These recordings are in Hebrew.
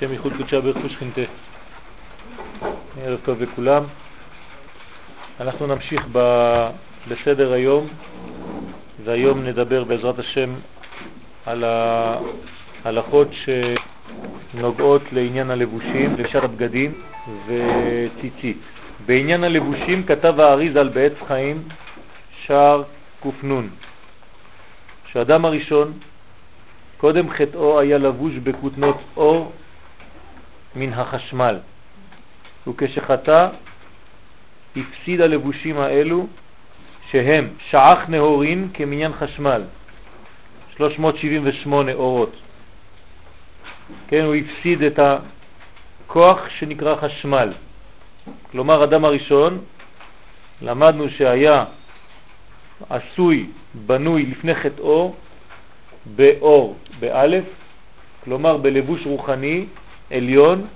שם ייחוד קודשה ברכוש חינטה. ערב טוב לכולם. אנחנו נמשיך ב... בסדר היום, והיום נדבר בעזרת השם על ההלכות שנוגעות לעניין הלבושים, לבשת הבגדים וציצית. בעניין הלבושים כתב האריז על בעץ חיים שער קנון, שאדם הראשון קודם חטאו היה לבוש בכותנות אור מן החשמל, וכשחטא הפסיד הלבושים האלו שהם שעה נהורין כמניין חשמל, 378 אורות. כן, הוא הפסיד את הכוח שנקרא חשמל. כלומר, אדם הראשון, למדנו שהיה עשוי, בנוי לפני חטאו, באור, באלף, כלומר בלבוש רוחני עליון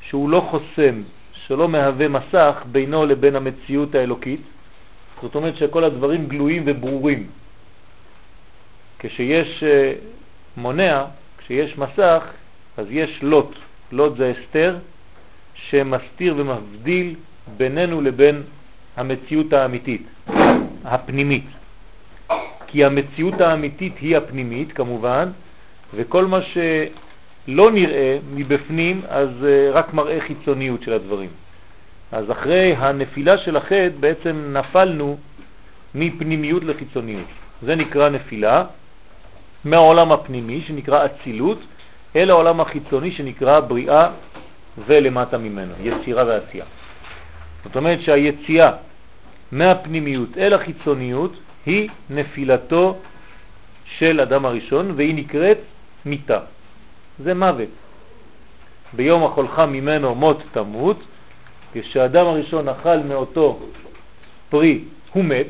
שהוא לא חוסם, שלא מהווה מסך בינו לבין המציאות האלוקית. זאת אומרת שכל הדברים גלויים וברורים. כשיש אה, מונע, כשיש מסך, אז יש לוט. לוט זה אסתר שמסתיר ומבדיל בינינו לבין המציאות האמיתית, הפנימית. כי המציאות האמיתית היא הפנימית כמובן, וכל מה שלא נראה מבפנים אז אה, רק מראה חיצוניות של הדברים. אז אחרי הנפילה של החטא בעצם נפלנו מפנימיות לחיצוניות. זה נקרא נפילה מהעולם הפנימי שנקרא אצילות אל העולם החיצוני שנקרא בריאה ולמטה ממנו, יצירה ועשייה. זאת אומרת שהיציאה מהפנימיות אל החיצוניות היא נפילתו של אדם הראשון והיא נקראת מיתה. זה מוות. ביום החולך ממנו מות תמות, כשאדם הראשון אכל מאותו פרי הוא מת,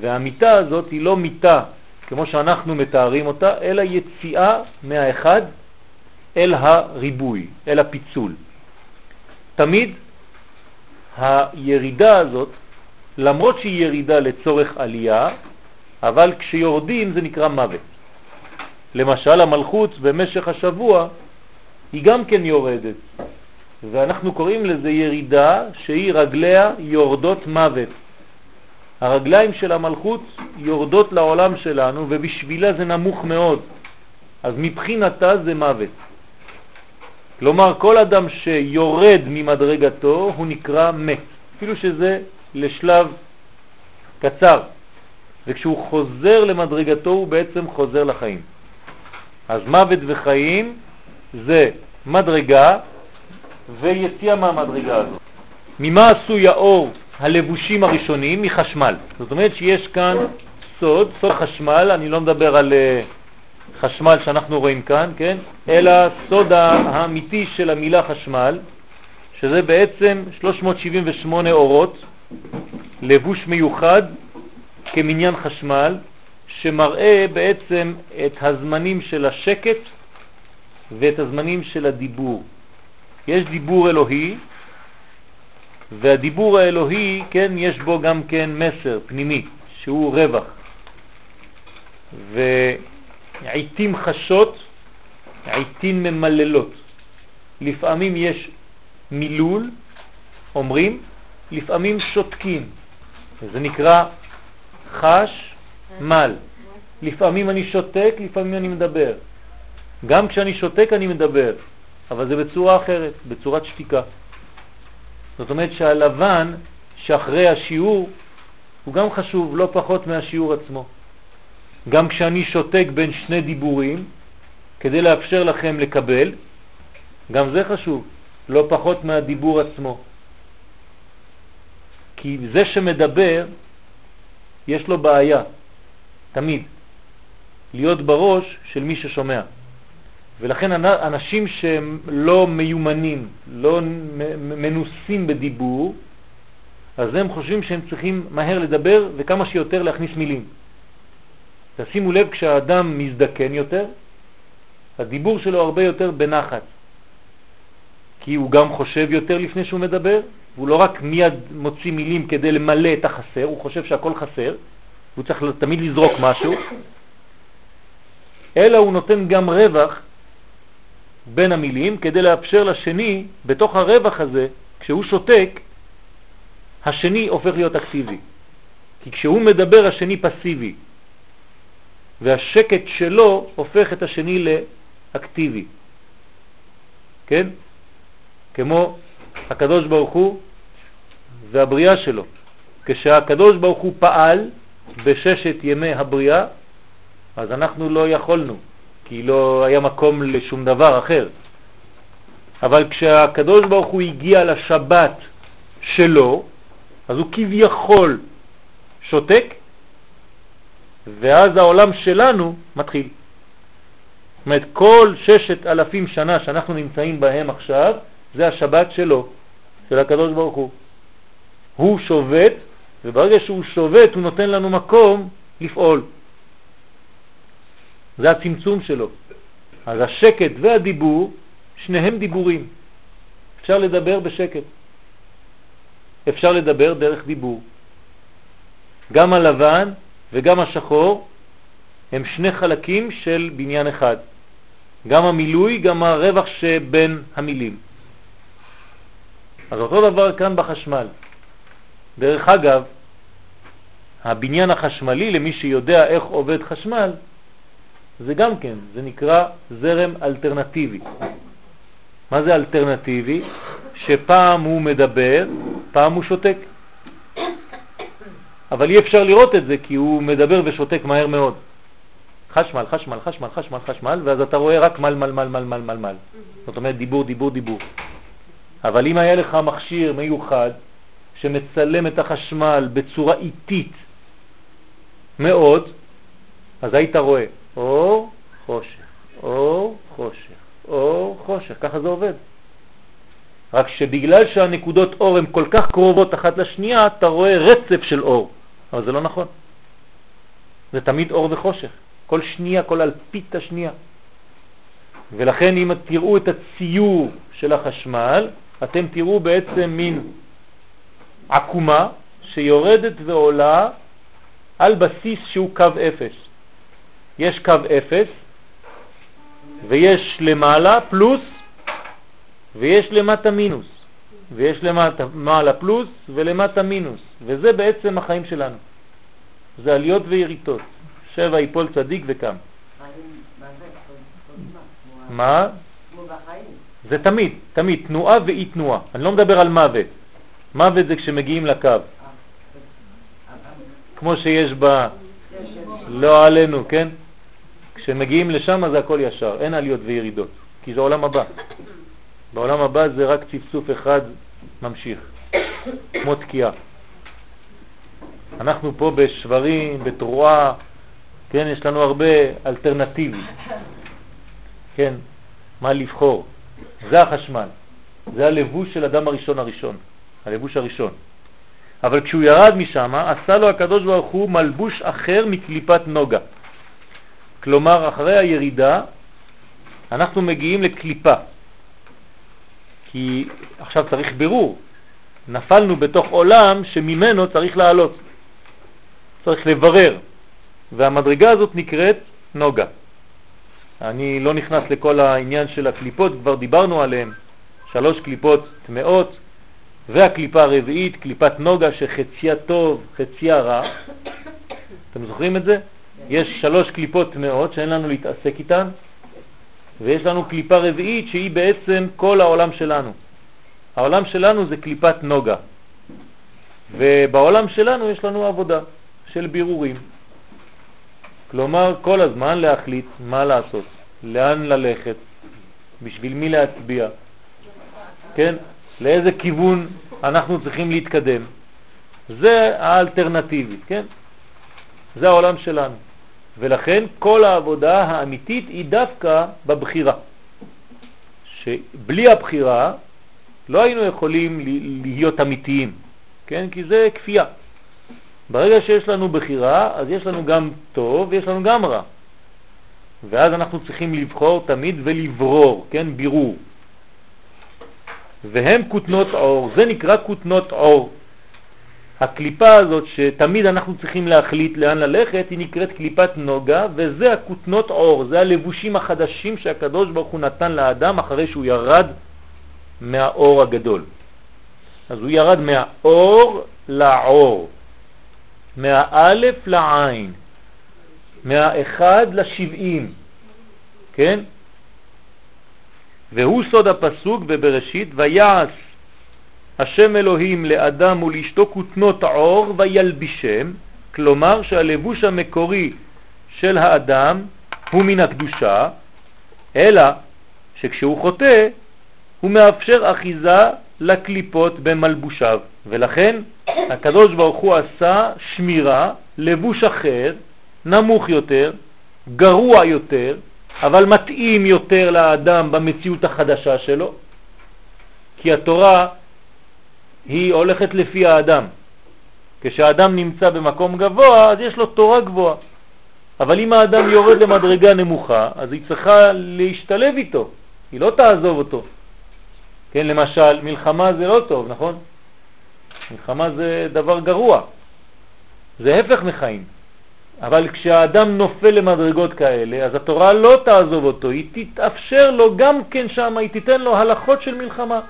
והמיטה הזאת היא לא מיטה כמו שאנחנו מתארים אותה, אלא יציאה מהאחד אל הריבוי, אל הפיצול. תמיד הירידה הזאת למרות שהיא ירידה לצורך עלייה, אבל כשיורדים זה נקרא מוות. למשל המלכות במשך השבוע היא גם כן יורדת, ואנחנו קוראים לזה ירידה שהיא רגליה יורדות מוות. הרגליים של המלכות יורדות לעולם שלנו ובשבילה זה נמוך מאוד, אז מבחינתה זה מוות. כלומר כל אדם שיורד ממדרגתו הוא נקרא מת, אפילו שזה לשלב קצר, וכשהוא חוזר למדרגתו הוא בעצם חוזר לחיים. אז מוות וחיים זה מדרגה ויציאה מהמדרגה הזאת. ממה עשוי האור הלבושים הראשונים? מחשמל. זאת אומרת שיש כאן סוד, סוד חשמל, אני לא מדבר על אה, חשמל שאנחנו רואים כאן, כן? אלא סוד האמיתי של המילה חשמל, שזה בעצם 378 אורות לבוש מיוחד כמניין חשמל, שמראה בעצם את הזמנים של השקט ואת הזמנים של הדיבור. יש דיבור אלוהי, והדיבור האלוהי, כן, יש בו גם כן מסר פנימי, שהוא רווח. ועיתים חשות, עיתים ממללות. לפעמים יש מילול, אומרים, לפעמים שותקים. זה נקרא חש מל. לפעמים אני שותק, לפעמים אני מדבר. גם כשאני שותק אני מדבר, אבל זה בצורה אחרת, בצורת שתיקה. זאת אומרת שהלבן שאחרי השיעור הוא גם חשוב לא פחות מהשיעור עצמו. גם כשאני שותק בין שני דיבורים, כדי לאפשר לכם לקבל, גם זה חשוב, לא פחות מהדיבור עצמו. כי זה שמדבר, יש לו בעיה, תמיד, להיות בראש של מי ששומע. ולכן אנשים שהם לא מיומנים, לא מנוסים בדיבור, אז הם חושבים שהם צריכים מהר לדבר וכמה שיותר להכניס מילים. תשימו לב, כשהאדם מזדקן יותר, הדיבור שלו הרבה יותר בנחת, כי הוא גם חושב יותר לפני שהוא מדבר, הוא לא רק מיד מוציא מילים כדי למלא את החסר, הוא חושב שהכל חסר, הוא צריך תמיד לזרוק משהו, אלא הוא נותן גם רווח בין המילים כדי לאפשר לשני, בתוך הרווח הזה, כשהוא שותק, השני הופך להיות אקטיבי. כי כשהוא מדבר השני פסיבי, והשקט שלו הופך את השני לאקטיבי. כן? כמו הקדוש ברוך הוא והבריאה שלו. כשהקדוש ברוך הוא פעל בששת ימי הבריאה, אז אנחנו לא יכולנו, כי לא היה מקום לשום דבר אחר. אבל כשהקדוש ברוך הוא הגיע לשבת שלו, אז הוא כביכול שותק, ואז העולם שלנו מתחיל. זאת אומרת, כל ששת אלפים שנה שאנחנו נמצאים בהם עכשיו, זה השבת שלו, של הקדוש ברוך הוא. הוא שובת, וברגע שהוא שובת הוא נותן לנו מקום לפעול. זה הצמצום שלו. אז השקט והדיבור, שניהם דיבורים. אפשר לדבר בשקט. אפשר לדבר דרך דיבור. גם הלבן וגם השחור הם שני חלקים של בניין אחד. גם המילוי, גם הרווח שבין המילים. אז אותו דבר כאן בחשמל. דרך אגב, הבניין החשמלי, למי שיודע איך עובד חשמל, זה גם כן, זה נקרא זרם אלטרנטיבי. מה זה אלטרנטיבי? שפעם הוא מדבר, פעם הוא שותק. אבל אי אפשר לראות את זה כי הוא מדבר ושותק מהר מאוד. חשמל, חשמל, חשמל, חשמל, חשמל, ואז אתה רואה רק מל, מל, מל, מל, מל, מל, מל. זאת אומרת דיבור, דיבור, דיבור. אבל אם היה לך מכשיר מיוחד שמצלם את החשמל בצורה איטית מאוד, אז היית רואה אור, חושך, אור, חושך, אור, חושך, ככה זה עובד. רק שבגלל שהנקודות אור הן כל כך קרובות אחת לשנייה, אתה רואה רצף של אור, אבל זה לא נכון. זה תמיד אור וחושך, כל שנייה, כל אלפית השנייה. ולכן אם תראו את הציור של החשמל, אתם תראו בעצם מין עקומה שיורדת ועולה על בסיס שהוא קו אפס. יש קו אפס ויש למעלה פלוס ויש למטה מינוס ויש למטה מעלה פלוס ולמטה מינוס וזה בעצם החיים שלנו. זה עליות ויריתות. שבע יפול צדיק וקם. מה? זה תמיד, תמיד, תנועה ואי תנועה. אני לא מדבר על מוות. מוות זה כשמגיעים לקו. כמו שיש ב... לא עלינו, כן? כשמגיעים לשם זה הכל ישר, אין עליות וירידות, כי זה עולם הבא. בעולם הבא זה רק צפצוף אחד ממשיך, כמו תקיעה. אנחנו פה בשברים, בתרועה, כן, יש לנו הרבה אלטרנטיבי, כן, מה לבחור. זה החשמל, זה הלבוש של אדם הראשון הראשון, הלבוש הראשון. אבל כשהוא ירד משם, עשה לו הקדוש ברוך הוא מלבוש אחר מקליפת נוגה. כלומר, אחרי הירידה אנחנו מגיעים לקליפה, כי עכשיו צריך בירור. נפלנו בתוך עולם שממנו צריך לעלות, צריך לברר, והמדרגה הזאת נקראת נוגה. אני לא נכנס לכל העניין של הקליפות, כבר דיברנו עליהן, שלוש קליפות טמאות, והקליפה הרביעית, קליפת נוגה שחציה טוב, חציה רע. אתם זוכרים את זה? יש שלוש קליפות טמאות שאין לנו להתעסק איתן, ויש לנו קליפה רביעית שהיא בעצם כל העולם שלנו. העולם שלנו זה קליפת נוגה, ובעולם שלנו יש לנו עבודה של בירורים. כלומר, כל הזמן להחליט מה לעשות, לאן ללכת, בשביל מי להצביע, כן? לאיזה כיוון אנחנו צריכים להתקדם. זה האלטרנטיבית, כן? זה העולם שלנו. ולכן כל העבודה האמיתית היא דווקא בבחירה. שבלי הבחירה לא היינו יכולים להיות אמיתיים, כן? כי זה כפייה. ברגע שיש לנו בחירה, אז יש לנו גם טוב ויש לנו גם רע. ואז אנחנו צריכים לבחור תמיד ולברור, כן? בירור. והם כותנות אור, זה נקרא כותנות אור. הקליפה הזאת שתמיד אנחנו צריכים להחליט לאן ללכת, היא נקראת קליפת נוגה, וזה הכותנות עור, זה הלבושים החדשים שהקדוש ברוך הוא נתן לאדם אחרי שהוא ירד מהאור הגדול. אז הוא ירד מהאור לעור, מהאלף לעין, מהאחד לשבעים, כן? והוא סוד הפסוק בבראשית, ויעש השם אלוהים לאדם ולאשתו כותנות עור וילבישם, כלומר שהלבוש המקורי של האדם הוא מן הקדושה, אלא שכשהוא חוטא הוא מאפשר אחיזה לקליפות במלבושיו, ולכן הקדוש ברוך הוא עשה שמירה, לבוש אחר, נמוך יותר, גרוע יותר, אבל מתאים יותר לאדם במציאות החדשה שלו, כי התורה היא הולכת לפי האדם. כשהאדם נמצא במקום גבוה, אז יש לו תורה גבוהה. אבל אם האדם יורד למדרגה נמוכה, אז היא צריכה להשתלב איתו, היא לא תעזוב אותו. כן, למשל, מלחמה זה לא טוב, נכון? מלחמה זה דבר גרוע, זה הפך מחיים. אבל כשהאדם נופל למדרגות כאלה, אז התורה לא תעזוב אותו, היא תתאפשר לו גם כן שם, היא תיתן לו הלכות של מלחמה.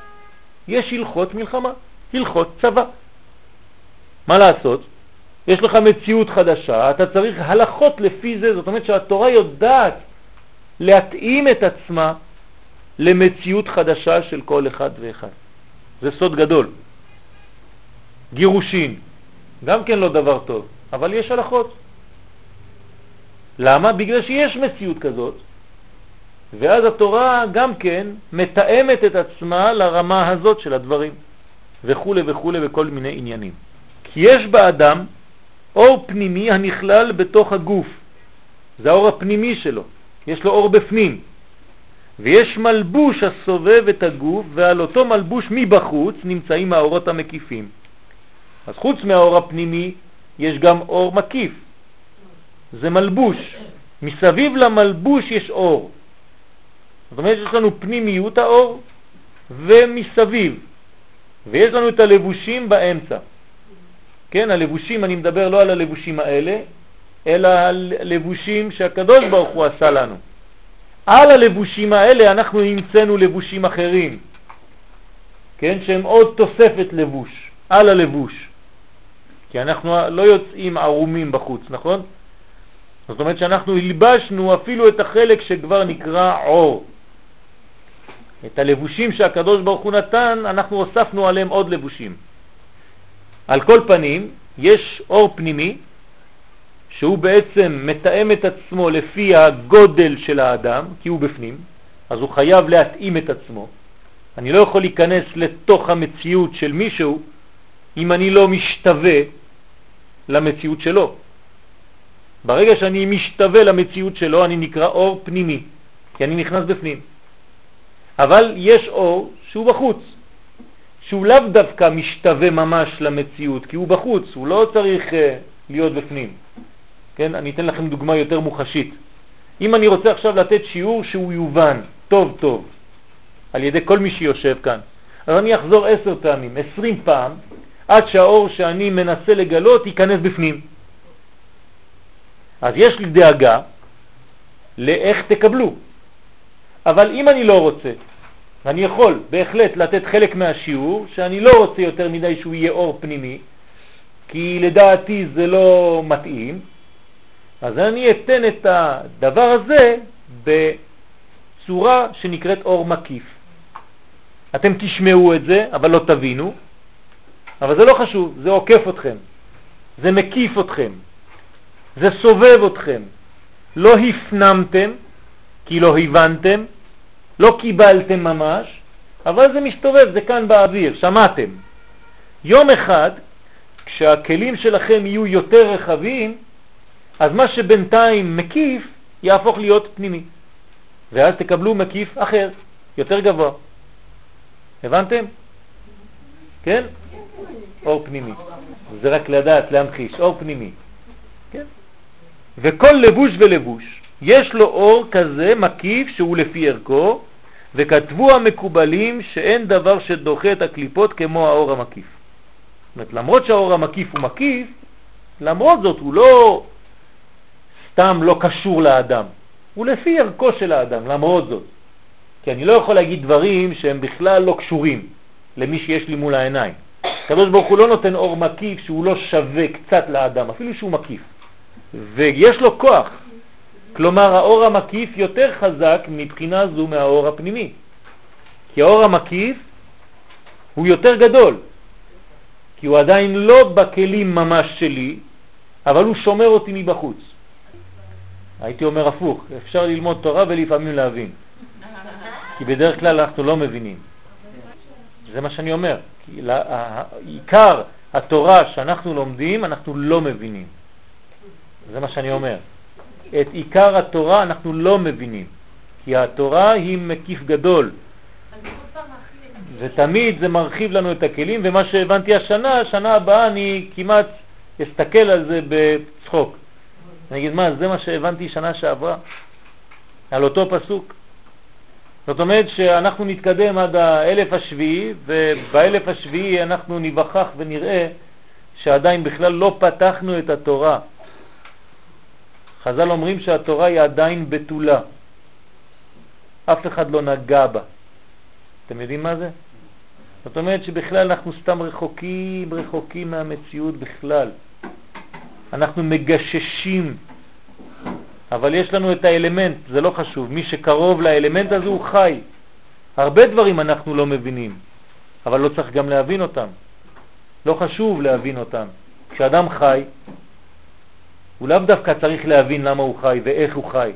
יש הלכות מלחמה, הלכות צבא. מה לעשות? יש לך מציאות חדשה, אתה צריך הלכות לפי זה, זאת אומרת שהתורה יודעת להתאים את עצמה למציאות חדשה של כל אחד ואחד. זה סוד גדול. גירושין, גם כן לא דבר טוב, אבל יש הלכות. למה? בגלל שיש מציאות כזאת, ואז התורה גם כן מתאמת את עצמה לרמה הזאת של הדברים, וכו' וכו' וכל מיני עניינים. כי יש באדם אור פנימי הנכלל בתוך הגוף, זה האור הפנימי שלו, יש לו אור בפנים, ויש מלבוש הסובב את הגוף, ועל אותו מלבוש מבחוץ נמצאים האורות המקיפים. אז חוץ מהאור הפנימי יש גם אור מקיף, זה מלבוש. מסביב למלבוש יש אור. זאת אומרת יש לנו פנימיות האור ומסביב, ויש לנו את הלבושים באמצע. כן, הלבושים, אני מדבר לא על הלבושים האלה, אלא על לבושים שהקדוש ברוך הוא עשה לנו. על הלבושים האלה אנחנו המצאנו לבושים אחרים, כן, שהם עוד תוספת לבוש, על הלבוש. כי אנחנו לא יוצאים ערומים בחוץ, נכון? זאת אומרת שאנחנו הלבשנו אפילו את החלק שכבר נקרא עור. את הלבושים שהקדוש ברוך הוא נתן, אנחנו הוספנו עליהם עוד לבושים. על כל פנים, יש אור פנימי שהוא בעצם מתאם את עצמו לפי הגודל של האדם, כי הוא בפנים, אז הוא חייב להתאים את עצמו. אני לא יכול להיכנס לתוך המציאות של מישהו אם אני לא משתווה למציאות שלו. ברגע שאני משתווה למציאות שלו, אני נקרא אור פנימי, כי אני נכנס בפנים. אבל יש אור שהוא בחוץ, שהוא לאו דווקא משתווה ממש למציאות, כי הוא בחוץ, הוא לא צריך uh, להיות בפנים. כן? אני אתן לכם דוגמה יותר מוחשית. אם אני רוצה עכשיו לתת שיעור שהוא יובן טוב טוב על ידי כל מי שיושב כאן, אז אני אחזור עשר פעמים, עשרים פעם, עד שהאור שאני מנסה לגלות ייכנס בפנים. אז יש לי דאגה לאיך תקבלו. אבל אם אני לא רוצה, ואני יכול בהחלט לתת חלק מהשיעור, שאני לא רוצה יותר מדי שהוא יהיה אור פנימי, כי לדעתי זה לא מתאים, אז אני אתן את הדבר הזה בצורה שנקראת אור מקיף. אתם תשמעו את זה, אבל לא תבינו, אבל זה לא חשוב, זה עוקף אתכם, זה מקיף אתכם, זה סובב אתכם. לא הפנמתם, כי לא הבנתם, לא קיבלתם ממש, אבל זה מסתובב, זה כאן באוויר, שמעתם. יום אחד, כשהכלים שלכם יהיו יותר רחבים, אז מה שבינתיים מקיף יהפוך להיות פנימי, ואז תקבלו מקיף אחר, יותר גבוה. הבנתם? כן? אור פנימי. זה רק לדעת, להמחיש, אור פנימי. כן? וכל לבוש ולבוש יש לו אור כזה מקיף שהוא לפי ערכו, וכתבו המקובלים שאין דבר שדוחה את הקליפות כמו האור המקיף. אומרת, למרות שהאור המקיף הוא מקיף, למרות זאת הוא לא סתם לא קשור לאדם, הוא לפי ערכו של האדם, למרות זאת. כי אני לא יכול להגיד דברים שהם בכלל לא קשורים למי שיש לי מול העיניים. הקדוש ברוך הוא לא נותן אור מקיף שהוא לא שווה קצת לאדם, אפילו שהוא מקיף. ויש לו כוח. כלומר, האור המקיף יותר חזק מבחינה זו מהאור הפנימי. כי האור המקיף הוא יותר גדול, כי הוא עדיין לא בכלים ממש שלי, אבל הוא שומר אותי מבחוץ. הייתי אומר הפוך, אפשר ללמוד תורה ולפעמים להבין. כי בדרך כלל אנחנו לא מבינים. זה מה שאני אומר. כי עיקר התורה שאנחנו לומדים, אנחנו לא מבינים. זה מה שאני אומר. את עיקר התורה אנחנו לא מבינים, כי התורה היא מקיף גדול. ותמיד זה מרחיב לנו את הכלים, ומה שהבנתי השנה, שנה הבאה אני כמעט אסתכל על זה בצחוק. אני אגיד, מה, זה מה שהבנתי שנה שעברה? על אותו פסוק. זאת אומרת שאנחנו נתקדם עד האלף השביעי, ובאלף השביעי אנחנו נבחח ונראה שעדיין בכלל לא פתחנו את התורה. חז"ל אומרים שהתורה היא עדיין בתולה. אף אחד לא נגע בה. אתם יודעים מה זה? זאת אומרת שבכלל אנחנו סתם רחוקים, רחוקים מהמציאות בכלל. אנחנו מגששים, אבל יש לנו את האלמנט, זה לא חשוב. מי שקרוב לאלמנט הזה הוא חי. הרבה דברים אנחנו לא מבינים, אבל לא צריך גם להבין אותם. לא חשוב להבין אותם. כשאדם חי, הוא לאו דווקא צריך להבין למה הוא חי ואיך הוא חי.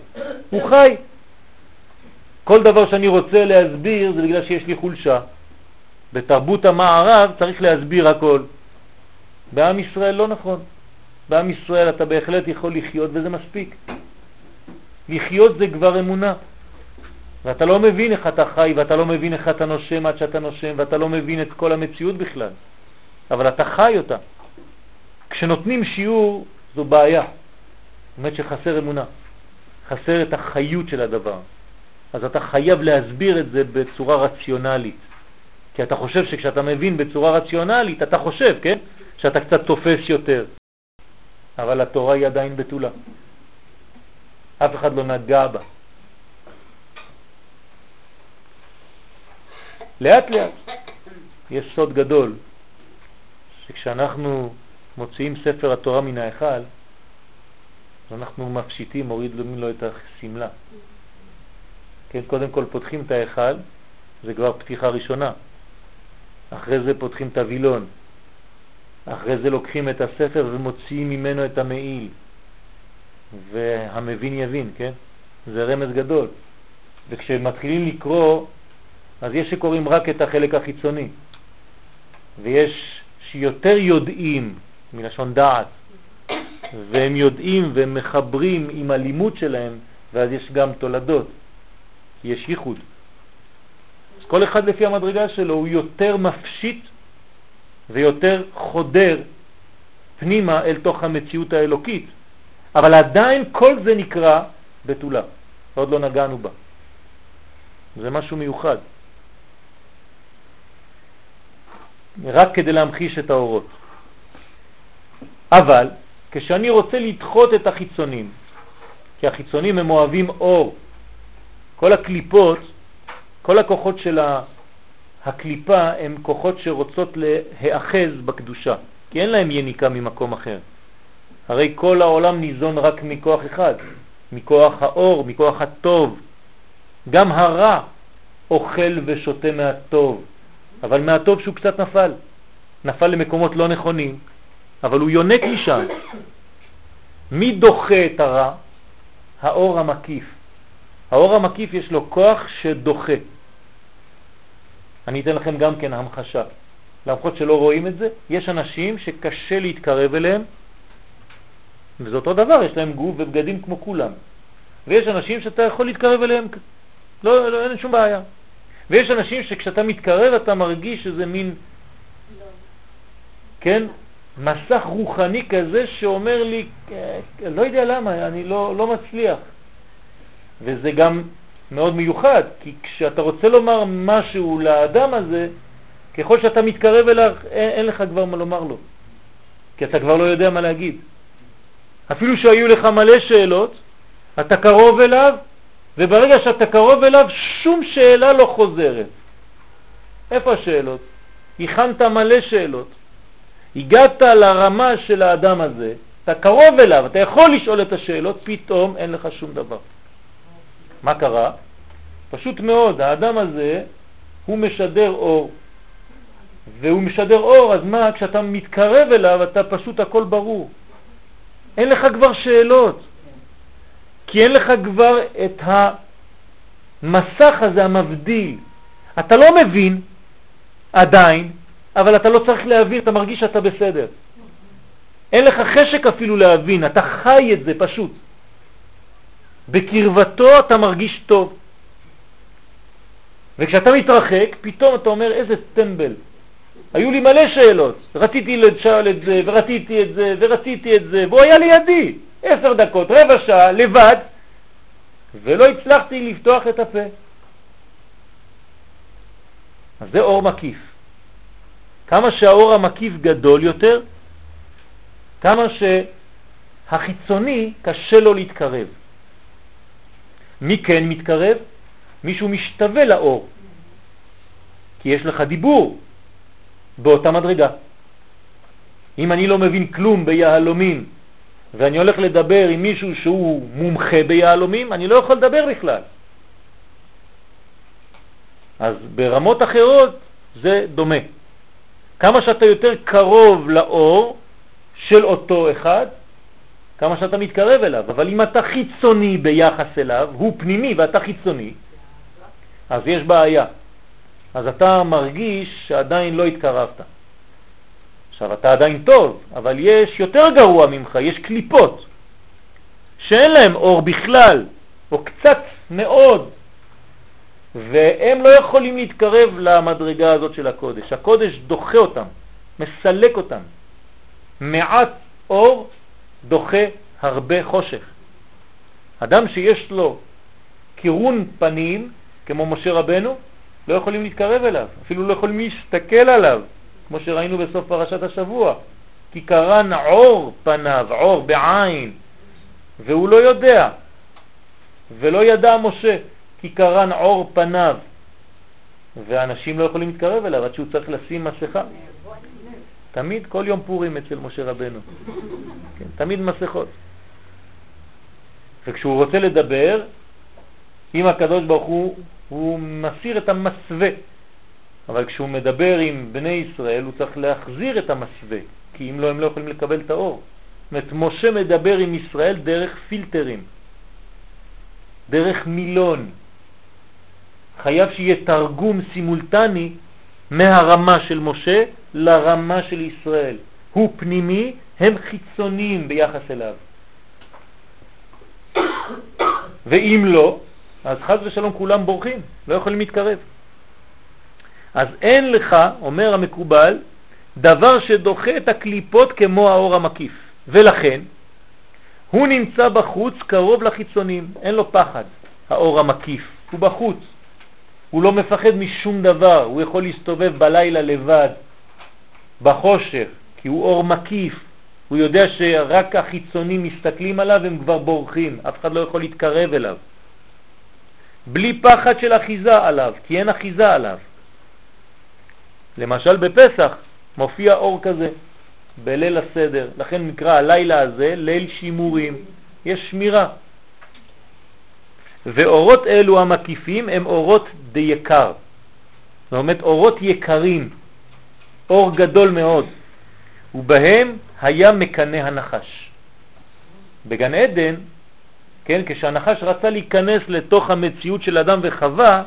הוא חי. כל דבר שאני רוצה להסביר זה בגלל שיש לי חולשה. בתרבות המערב צריך להסביר הכל. בעם ישראל לא נכון. בעם ישראל אתה בהחלט יכול לחיות וזה מספיק. לחיות זה כבר אמונה. ואתה לא מבין איך אתה חי ואתה לא מבין איך אתה נושם עד שאתה נושם ואתה לא מבין את כל המציאות בכלל. אבל אתה חי אותה. כשנותנים שיעור זו בעיה. זאת אומרת שחסר אמונה, חסר את החיות של הדבר. אז אתה חייב להסביר את זה בצורה רציונלית. כי אתה חושב שכשאתה מבין בצורה רציונלית, אתה חושב, כן? שאתה קצת תופס יותר. אבל התורה היא עדיין בתולה. אף אחד לא נגע בה. לאט לאט יש סוד גדול, שכשאנחנו מוציאים ספר התורה מן ההיכל, אנחנו מפשיטים, מורידים לו את הסמלה. כן, קודם כל פותחים את ההיכל, זה כבר פתיחה ראשונה. אחרי זה פותחים את הווילון. אחרי זה לוקחים את הספר ומוציאים ממנו את המעיל. והמבין יבין, כן? זה רמז גדול. וכשמתחילים לקרוא, אז יש שקוראים רק את החלק החיצוני. ויש שיותר יודעים, מלשון דעת, והם יודעים והם מחברים עם הלימוד שלהם, ואז יש גם תולדות, יש ייחוד. אז כל אחד לפי המדרגה שלו הוא יותר מפשיט ויותר חודר פנימה אל תוך המציאות האלוקית, אבל עדיין כל זה נקרא בתולה, עוד לא נגענו בה. זה משהו מיוחד. רק כדי להמחיש את האורות. אבל כשאני רוצה לדחות את החיצונים, כי החיצונים הם אוהבים אור, כל הקליפות, כל הכוחות של הקליפה הם כוחות שרוצות להיאחז בקדושה, כי אין להם יניקה ממקום אחר. הרי כל העולם ניזון רק מכוח אחד, מכוח האור, מכוח הטוב. גם הרע אוכל ושותה מהטוב, אבל מהטוב שהוא קצת נפל. נפל למקומות לא נכונים, אבל הוא יונק משם. מי דוחה את הרע? האור המקיף. האור המקיף יש לו כוח שדוחה. אני אתן לכם גם כן המחשה. למרות שלא רואים את זה, יש אנשים שקשה להתקרב אליהם, וזה אותו דבר, יש להם גוף ובגדים כמו כולם. ויש אנשים שאתה יכול להתקרב אליהם, לא, לא, אין שום בעיה. ויש אנשים שכשאתה מתקרב אתה מרגיש שזה מין, לא. כן, מסך רוחני כזה שאומר לי, אה, לא יודע למה, אני לא, לא מצליח. וזה גם מאוד מיוחד, כי כשאתה רוצה לומר משהו לאדם הזה, ככל שאתה מתקרב אליו, אין, אין לך כבר מה לומר לו, כי אתה כבר לא יודע מה להגיד. אפילו שהיו לך מלא שאלות, אתה קרוב אליו, וברגע שאתה קרוב אליו, שום שאלה לא חוזרת. איפה השאלות? הכנת מלא שאלות. הגעת לרמה של האדם הזה, אתה קרוב אליו, אתה יכול לשאול את השאלות, פתאום אין לך שום דבר. מה קרה? פשוט מאוד, האדם הזה הוא משדר אור. והוא משדר אור, אז מה? כשאתה מתקרב אליו אתה פשוט הכל ברור. אין לך כבר שאלות, כי אין לך כבר את המסך הזה המבדיל. אתה לא מבין עדיין, אבל אתה לא צריך להבין, אתה מרגיש שאתה בסדר. אין לך חשק אפילו להבין, אתה חי את זה פשוט. בקרבתו אתה מרגיש טוב. וכשאתה מתרחק, פתאום אתה אומר, איזה טמבל. היו לי מלא שאלות, רציתי לשאול את זה, ורציתי את זה, ורציתי את זה, והוא היה לידי, עשר דקות, רבע שעה, לבד, ולא הצלחתי לפתוח את הפה. אז זה אור מקיף. כמה שהאור המקיף גדול יותר, כמה שהחיצוני קשה לו להתקרב. מי כן מתקרב? מישהו משתווה לאור, כי יש לך דיבור באותה מדרגה. אם אני לא מבין כלום ביהלומים ואני הולך לדבר עם מישהו שהוא מומחה ביהלומים, אני לא יכול לדבר בכלל. אז ברמות אחרות זה דומה. כמה שאתה יותר קרוב לאור של אותו אחד, כמה שאתה מתקרב אליו. אבל אם אתה חיצוני ביחס אליו, הוא פנימי ואתה חיצוני, אז יש בעיה. אז אתה מרגיש שעדיין לא התקרבת. עכשיו, אתה עדיין טוב, אבל יש יותר גרוע ממך, יש קליפות שאין להם אור בכלל, או קצת מאוד, והם לא יכולים להתקרב למדרגה הזאת של הקודש. הקודש דוחה אותם, מסלק אותם. מעט אור דוחה הרבה חושך. אדם שיש לו קירון פנים, כמו משה רבנו, לא יכולים להתקרב אליו, אפילו לא יכולים להסתכל עליו, כמו שראינו בסוף פרשת השבוע. כי קרן עור פניו, עור בעין, והוא לא יודע, ולא ידע משה, כי קרן עור פניו, ואנשים לא יכולים להתקרב אליו עד שהוא צריך לשים מסכה. תמיד, כל יום פורים אצל משה רבנו. כן, תמיד מסכות. וכשהוא רוצה לדבר עם הקדוש ברוך הוא, הוא מסיר את המסווה. אבל כשהוא מדבר עם בני ישראל, הוא צריך להחזיר את המסווה, כי אם לא, הם לא יכולים לקבל את האור. זאת אומרת, משה מדבר עם ישראל דרך פילטרים, דרך מילון. חייב שיהיה תרגום סימולטני מהרמה של משה לרמה של ישראל. הוא פנימי, הם חיצוניים ביחס אליו. ואם לא, אז חז ושלום כולם בורחים, לא יכולים להתקרב. אז אין לך, אומר המקובל, דבר שדוחה את הקליפות כמו האור המקיף. ולכן, הוא נמצא בחוץ קרוב לחיצונים, אין לו פחד, האור המקיף, הוא בחוץ. הוא לא מפחד משום דבר, הוא יכול להסתובב בלילה לבד, בחושך, כי הוא אור מקיף. הוא יודע שרק החיצונים מסתכלים עליו, הם כבר בורחים, אף אחד לא יכול להתקרב אליו. בלי פחד של אחיזה עליו, כי אין אחיזה עליו. למשל בפסח מופיע אור כזה בליל הסדר, לכן נקרא הלילה הזה ליל שימורים, יש שמירה. ואורות אלו המקיפים הם אורות יקר, זאת אומרת אורות יקרים, אור גדול מאוד, ובהם היה מקנה הנחש. בגן עדן כן, כשהנחש רצה להיכנס לתוך המציאות של אדם וחווה,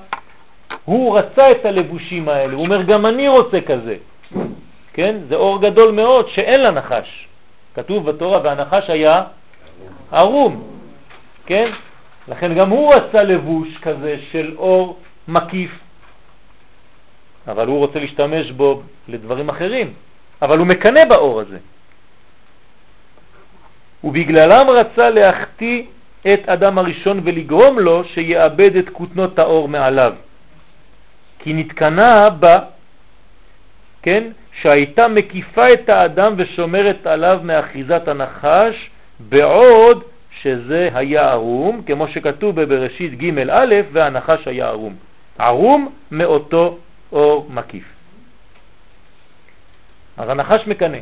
הוא רצה את הלבושים האלה, הוא אומר גם אני רוצה כזה, כן, זה אור גדול מאוד שאין לנחש, כתוב בתורה והנחש היה ערום, כן, לכן גם הוא רצה לבוש כזה של אור מקיף, אבל הוא רוצה להשתמש בו לדברים אחרים, אבל הוא מקנה באור הזה. ובגללם רצה להחטיא את אדם הראשון ולגרום לו שיאבד את כותנות האור מעליו. כי נתקנה בה כן, שהייתה מקיפה את האדם ושומרת עליו מאחיזת הנחש, בעוד שזה היה ערום, כמו שכתוב בבראשית ג' א', והנחש היה ערום. ערום מאותו אור מקיף. אז הנחש מקנה.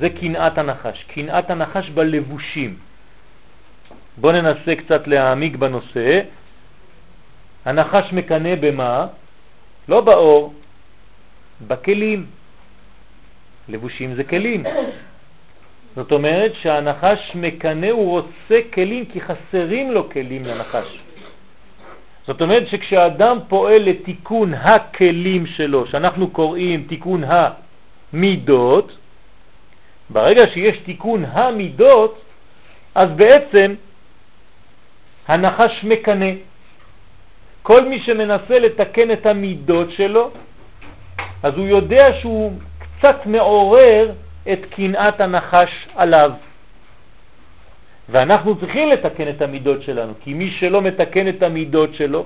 זה קנאת הנחש, קנאת הנחש בלבושים. בואו ננסה קצת להעמיק בנושא. הנחש מקנה במה? לא באור, בכלים. לבושים זה כלים. זאת אומרת שהנחש מקנה, הוא רוצה כלים כי חסרים לו כלים לנחש. זאת אומרת שכשאדם פועל לתיקון הכלים שלו, שאנחנו קוראים תיקון המידות, ברגע שיש תיקון המידות, אז בעצם הנחש מקנה. כל מי שמנסה לתקן את המידות שלו, אז הוא יודע שהוא קצת מעורר את קנאת הנחש עליו. ואנחנו צריכים לתקן את המידות שלנו, כי מי שלא מתקן את המידות שלו,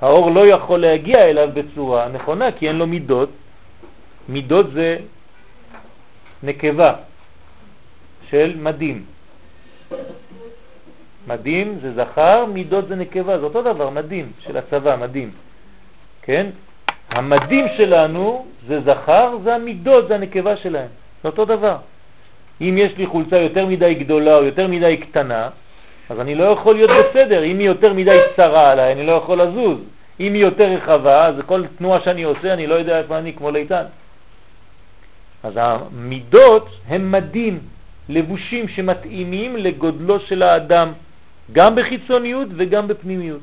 האור לא יכול להגיע אליו בצורה נכונה, כי אין לו מידות. מידות זה נקבה של מדים. מדים זה זכר, מידות זה נקבה, זה אותו דבר, מדים של הצבא, מדים. כן? המדים שלנו זה זכר, זה המידות, זה הנקבה שלהם. זה אותו דבר. אם יש לי חולצה יותר מדי גדולה או יותר מדי קטנה, אז אני לא יכול להיות בסדר. אם היא יותר מדי צרה עליי, אני לא יכול לזוז. אם היא יותר רחבה, אז כל תנועה שאני עושה, אני לא יודע איפה אני, כמו ליטן. אז המידות הם מדים, לבושים שמתאימים לגודלו של האדם, גם בחיצוניות וגם בפנימיות.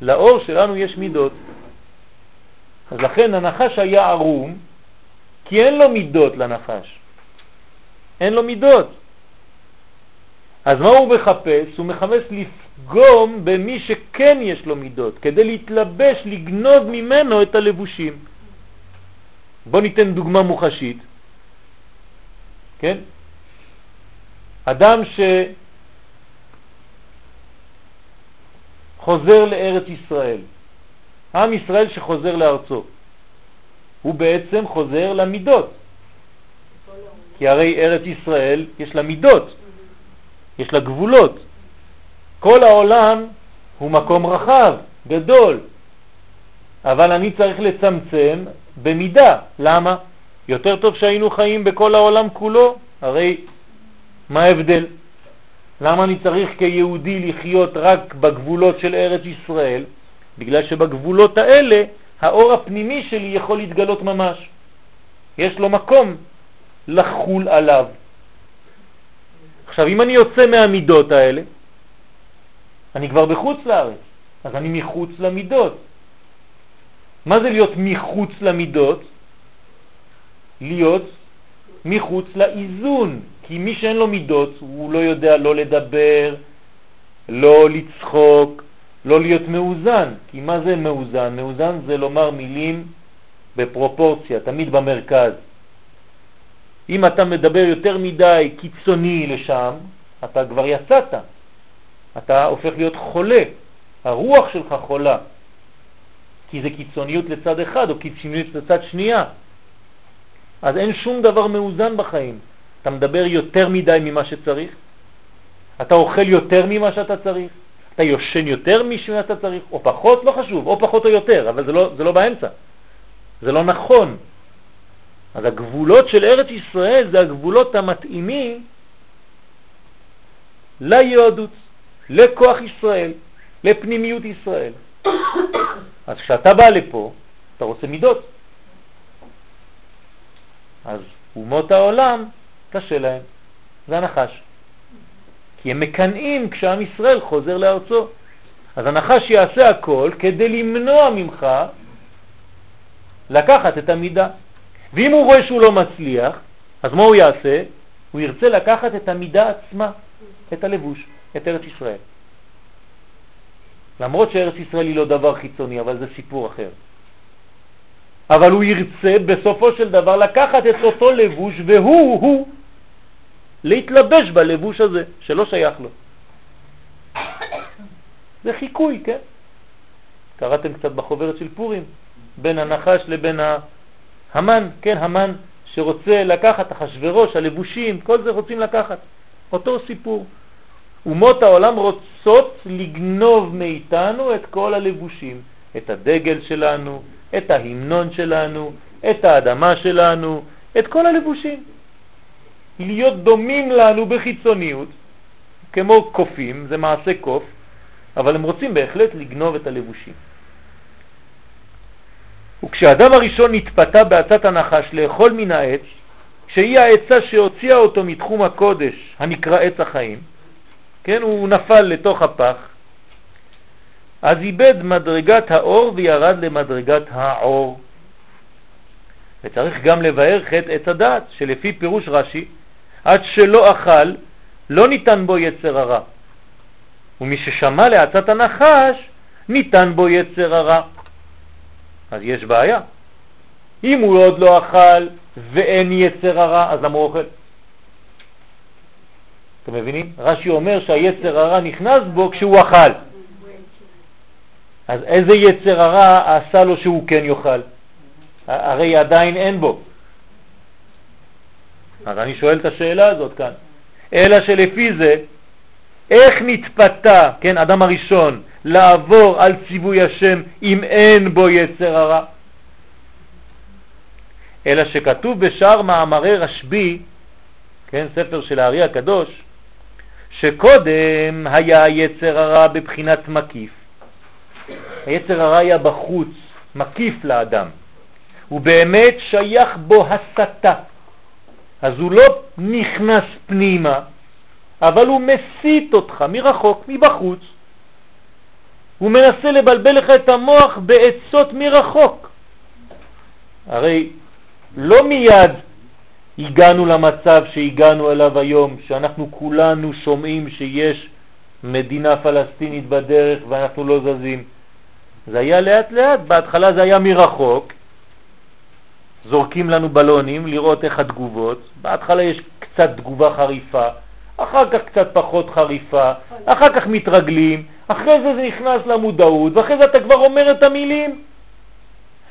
לאור שלנו יש מידות. אז לכן הנחש היה ערום, כי אין לו מידות לנחש. אין לו מידות. אז מה הוא מחפש? הוא מחפש לפגום במי שכן יש לו מידות, כדי להתלבש, לגנוב ממנו את הלבושים. בוא ניתן דוגמה מוחשית. כן? אדם שחוזר לארץ ישראל, עם ישראל שחוזר לארצו, הוא בעצם חוזר למידות. כי הרי ארץ ישראל יש לה מידות, יש לה גבולות. כל העולם הוא מקום רחב, גדול, אבל אני צריך לצמצם במידה. למה? יותר טוב שהיינו חיים בכל העולם כולו, הרי מה ההבדל? למה אני צריך כיהודי לחיות רק בגבולות של ארץ ישראל? בגלל שבגבולות האלה האור הפנימי שלי יכול להתגלות ממש. יש לו מקום לחול עליו. עכשיו, אם אני יוצא מהמידות האלה, אני כבר בחוץ לארץ, אז אני מחוץ למידות. מה זה להיות מחוץ למידות? להיות מחוץ לאיזון, כי מי שאין לו מידות הוא לא יודע לא לדבר, לא לצחוק, לא להיות מאוזן. כי מה זה מאוזן? מאוזן זה לומר מילים בפרופורציה, תמיד במרכז. אם אתה מדבר יותר מדי קיצוני לשם, אתה כבר יצאת. אתה הופך להיות חולה. הרוח שלך חולה. כי זה קיצוניות לצד אחד או קיצוניות לצד שנייה. אז אין שום דבר מאוזן בחיים. אתה מדבר יותר מדי ממה שצריך, אתה אוכל יותר ממה שאתה צריך, אתה יושן יותר ממה שאתה צריך, או פחות, לא חשוב, או פחות או יותר, אבל זה לא, זה לא באמצע. זה לא נכון. אז הגבולות של ארץ ישראל זה הגבולות המתאימים ליהדות, לכוח ישראל, לפנימיות ישראל. אז כשאתה בא לפה, אתה רוצה מידות. אז אומות העולם, קשה להם. זה הנחש. כי הם מקנאים כשעם ישראל חוזר לארצו. אז הנחש יעשה הכל כדי למנוע ממך לקחת את המידה. ואם הוא רואה שהוא לא מצליח, אז מה הוא יעשה? הוא ירצה לקחת את המידה עצמה, את הלבוש, את ארץ ישראל. למרות שארץ ישראל היא לא דבר חיצוני, אבל זה סיפור אחר. אבל הוא ירצה בסופו של דבר לקחת את אותו לבוש והוא, הוא, להתלבש בלבוש הזה, שלא שייך לו. זה חיקוי, כן? קראתם קצת בחוברת של פורים, בין הנחש לבין המן, כן, המן שרוצה לקחת, אחשוורוש, הלבושים, כל זה רוצים לקחת. אותו סיפור. אומות העולם רוצות לגנוב מאיתנו את כל הלבושים, את הדגל שלנו, את ההמנון שלנו, את האדמה שלנו, את כל הלבושים. להיות דומים לנו בחיצוניות, כמו קופים, זה מעשה קוף, אבל הם רוצים בהחלט לגנוב את הלבושים. וכשאדם הראשון נתפתה בעצת הנחש לאכול מן העץ, שהיא העצה שהוציאה אותו מתחום הקודש הנקרא עץ החיים, כן, הוא נפל לתוך הפח, אז איבד מדרגת האור וירד למדרגת העור. וצריך גם לבאר חטא עץ הדעת, שלפי פירוש רש"י, עד שלא אכל, לא ניתן בו יצר הרע. ומי ששמע לעצת הנחש, ניתן בו יצר הרע. אז יש בעיה. אם הוא עוד לא אכל ואין יצר הרע, אז למה הוא אוכל? אתם מבינים? רש"י אומר שהיצר הרע נכנס בו כשהוא אכל. אז איזה יצר הרע עשה לו שהוא כן יאכל? הרי עדיין אין בו. אז אני שואל את השאלה הזאת כאן. אלא שלפי זה, איך נתפתה, כן, אדם הראשון, לעבור על ציווי השם אם אין בו יצר הרע? אלא שכתוב בשאר מאמרי רשב"י, כן, ספר של הארי הקדוש, שקודם היה יצר הרע בבחינת מקיף. היצר הרע היה בחוץ, מקיף לאדם. הוא באמת שייך בו הסתה. אז הוא לא נכנס פנימה, אבל הוא מסית אותך מרחוק, מבחוץ. הוא מנסה לבלבל לך את המוח בעצות מרחוק. הרי לא מיד הגענו למצב שהגענו אליו היום, שאנחנו כולנו שומעים שיש מדינה פלסטינית בדרך ואנחנו לא זזים. זה היה לאט לאט, בהתחלה זה היה מרחוק, זורקים לנו בלונים לראות איך התגובות, בהתחלה יש קצת תגובה חריפה, אחר כך קצת פחות חריפה, אחר כך מתרגלים, אחרי זה זה נכנס למודעות, ואחרי זה אתה כבר אומר את המילים.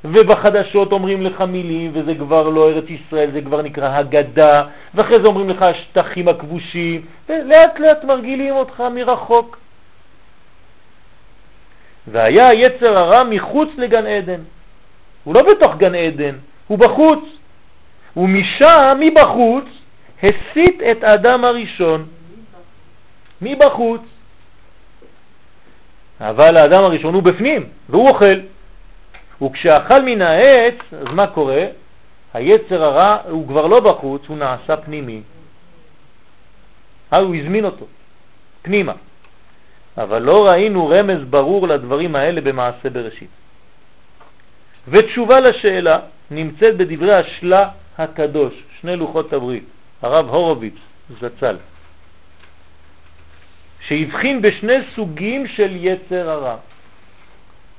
ובחדשות אומרים לך מילים, וזה כבר לא ארץ ישראל, זה כבר נקרא הגדה, ואחרי זה אומרים לך השטחים הכבושים, ולאט לאט מרגילים אותך מרחוק. והיה יצר הרע מחוץ לגן עדן. הוא לא בתוך גן עדן, הוא בחוץ. ומשם, מבחוץ, הסית את האדם הראשון. מבחוץ. אבל האדם הראשון הוא בפנים, והוא אוכל. וכשאכל מן העץ, אז מה קורה? היצר הרע הוא כבר לא בחוץ, הוא נעשה פנימי. הוא הזמין אותו, פנימה. אבל לא ראינו רמז ברור לדברים האלה במעשה בראשית. ותשובה לשאלה נמצאת בדברי השלה הקדוש, שני לוחות הברית, הרב הורוביץ זצ"ל, שהבחין בשני סוגים של יצר הרע.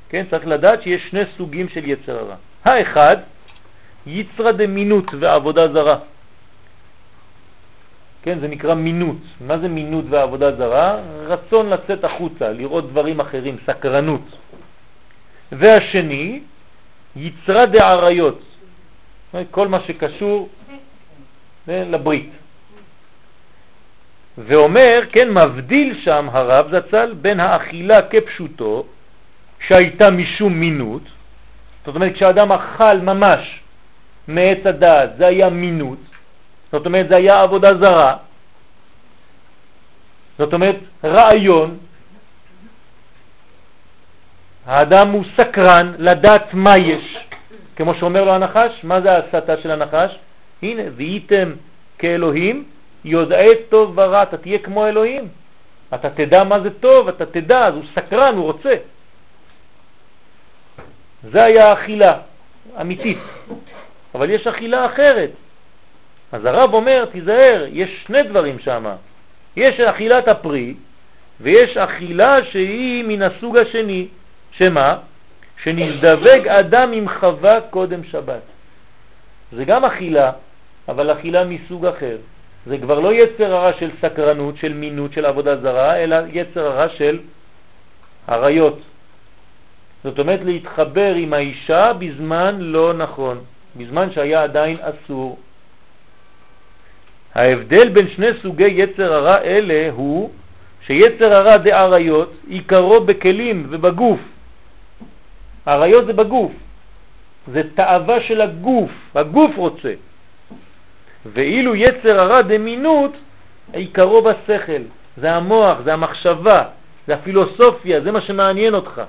כן, צריך לדעת שיש שני סוגים של יצר הרע. האחד, יצרה דמינות ועבודה זרה. כן, זה נקרא מינות. מה זה מינות ועבודה זרה? רצון לצאת החוצה, לראות דברים אחרים, סקרנות. והשני, יצרה דעריות, כל מה שקשור לברית. ואומר, כן, מבדיל שם הרב זצ"ל בין האכילה כפשוטו שהייתה משום מינות, זאת אומרת כשאדם אכל ממש מעץ הדעת זה היה מינות, זאת אומרת זה היה עבודה זרה, זאת אומרת רעיון, האדם הוא סקרן לדעת מה יש, כמו שאומר לו הנחש, מה זה ההסתה של הנחש? הנה, והייתם כאלוהים, יודעי טוב ורע, אתה תהיה כמו אלוהים, אתה תדע מה זה טוב, אתה תדע, אז הוא סקרן, הוא רוצה. זה היה אכילה אמיתית, אבל יש אכילה אחרת. אז הרב אומר, תיזהר, יש שני דברים שם. יש אכילת הפרי ויש אכילה שהיא מן הסוג השני, שמה? שנזדווג אדם עם חווה קודם שבת. זה גם אכילה, אבל אכילה מסוג אחר. זה כבר לא יצר הרע של סקרנות, של מינות, של עבודה זרה, אלא יצר הרע של עריות, זאת אומרת להתחבר עם האישה בזמן לא נכון. בזמן שהיה עדיין אסור. ההבדל בין שני סוגי יצר הרע אלה הוא שיצר הרע דעריות עיקרו בכלים ובגוף. עריות זה בגוף, זה תאווה של הגוף, הגוף רוצה. ואילו יצר הרע דמינות עיקרו בשכל, זה המוח, זה המחשבה, זה הפילוסופיה, זה מה שמעניין אותך.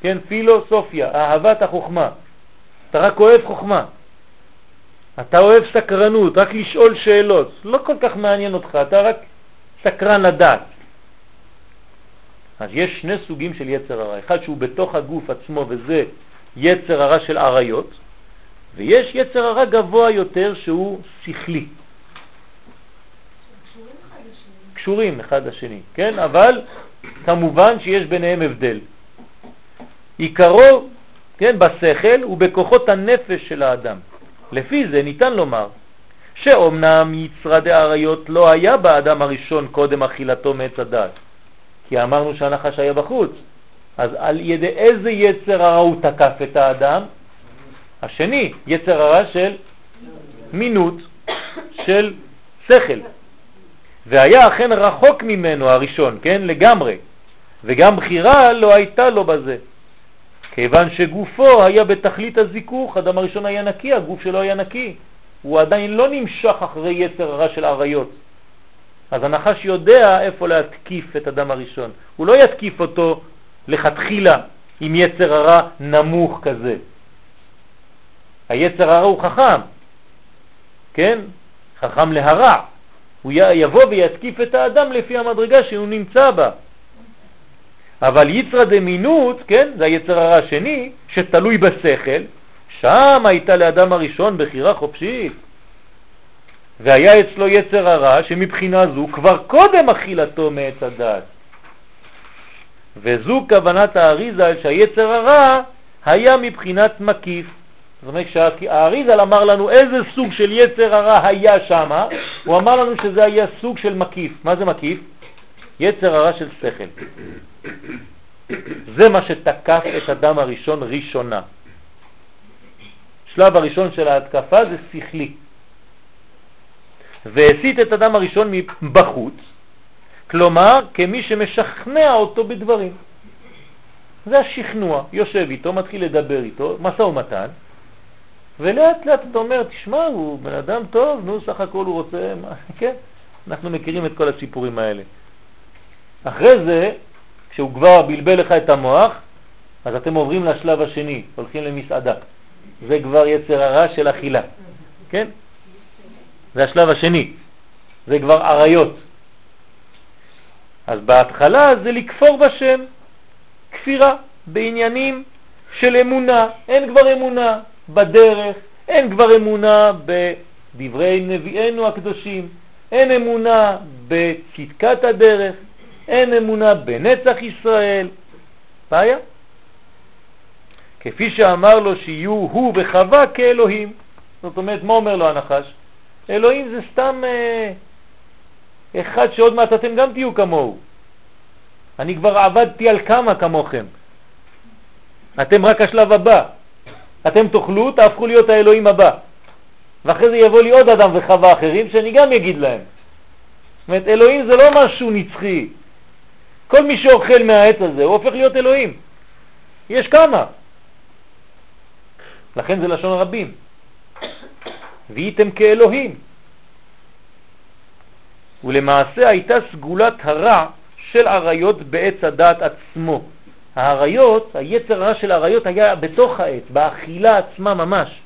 כן, פילוסופיה, אהבת החוכמה. אתה רק אוהב חוכמה. אתה אוהב סקרנות, רק לשאול שאלות. לא כל כך מעניין אותך, אתה רק סקרן לדעת. אז יש שני סוגים של יצר הרע. אחד שהוא בתוך הגוף עצמו וזה יצר הרע של עריות, ויש יצר הרע גבוה יותר שהוא שכלי. קשורים אחד לשני, כן? אבל כמובן שיש ביניהם הבדל. עיקרו, כן, בשכל ובכוחות הנפש של האדם. לפי זה ניתן לומר שאומנם יצרה דאריות לא היה באדם הראשון קודם אכילתו מעץ הדעת, כי אמרנו שהנחש היה בחוץ. אז על ידי איזה יצר הרע הוא תקף את האדם? השני, יצר הרע של מינות, של שכל. והיה אכן רחוק ממנו הראשון, כן, לגמרי, וגם בחירה לא הייתה לו בזה. כיוון שגופו היה בתכלית הזיכוך, אדם הראשון היה נקי, הגוף שלו היה נקי. הוא עדיין לא נמשך אחרי יצר הרע של עריות. אז הנחש יודע איפה להתקיף את אדם הראשון. הוא לא יתקיף אותו לכתחילה עם יצר הרע נמוך כזה. היצר הרע הוא חכם, כן? חכם להרע. הוא יבוא ויתקיף את האדם לפי המדרגה שהוא נמצא בה. אבל יצרה דמינות, כן, זה היצר הרע השני, שתלוי בשכל, שם הייתה לאדם הראשון בחירה חופשית. והיה אצלו יצר הרע שמבחינה זו כבר קודם אכילתו מעץ הדעת. וזו כוונת האריזל שהיצר הרע היה מבחינת מקיף. זאת אומרת, כשהאריזל אמר לנו איזה סוג של יצר הרע היה שם, הוא אמר לנו שזה היה סוג של מקיף. מה זה מקיף? יצר הרע של שכל. זה מה שתקף את אדם הראשון ראשונה. שלב הראשון של ההתקפה זה שכלי. והסית את אדם הראשון מבחוץ, כלומר כמי שמשכנע אותו בדברים. זה השכנוע, יושב איתו, מתחיל לדבר איתו, מסע ומתן, ולאט לאט אתה אומר, תשמע, הוא בן אדם טוב, נו, סך הכל הוא רוצה, מה, כן? אנחנו מכירים את כל הסיפורים האלה. אחרי זה, כשהוא כבר בלבל לך את המוח, אז אתם עוברים לשלב השני, הולכים למסעדה. זה כבר יצר הרע של אכילה, כן? זה השלב השני, זה כבר עריות. אז בהתחלה זה לכפור בשם, כפירה, בעניינים של אמונה, אין כבר אמונה בדרך, אין כבר אמונה בדברי נביאנו הקדושים, אין אמונה בצדקת הדרך, אין אמונה בנצח ישראל. בעיה. כפי שאמר לו שיהיו הוא וחווה כאלוהים. זאת אומרת, מה אומר לו הנחש? אלוהים זה סתם אה, אחד שעוד מעט אתם גם תהיו כמוהו. אני כבר עבדתי על כמה כמוכם. אתם רק השלב הבא. אתם תאכלו, תהפכו להיות האלוהים הבא. ואחרי זה יבוא לי עוד אדם וחווה אחרים שאני גם אגיד להם. זאת אומרת, אלוהים זה לא משהו נצחי. כל מי שאוכל מהעץ הזה הוא הופך להיות אלוהים. יש כמה. לכן זה לשון רבים. והייתם כאלוהים. ולמעשה הייתה סגולת הרע של עריות בעץ הדעת עצמו. העריות, היצר הרע של העריות היה בתוך העץ, באכילה עצמה ממש,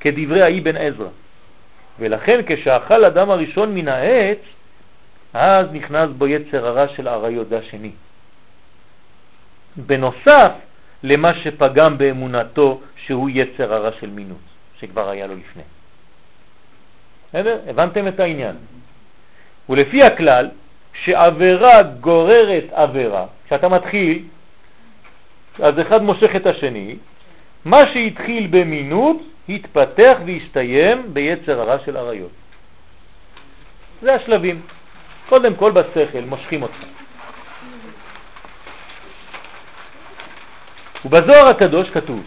כדברי האי בן עזרא. ולכן כשאכל אדם הראשון מן העץ, אז נכנס בו יצר הרע של עריות, זה השני. בנוסף למה שפגם באמונתו שהוא יצר הרע של מינות, שכבר היה לו לפני. הבנתם את העניין. ולפי הכלל, שעבירה גוררת עבירה, כשאתה מתחיל, אז אחד מושך את השני, מה שהתחיל במינות התפתח והסתיים ביצר הרע של עריות. זה השלבים. קודם כל בשכל מושכים אותך. ובזוהר הקדוש כתוב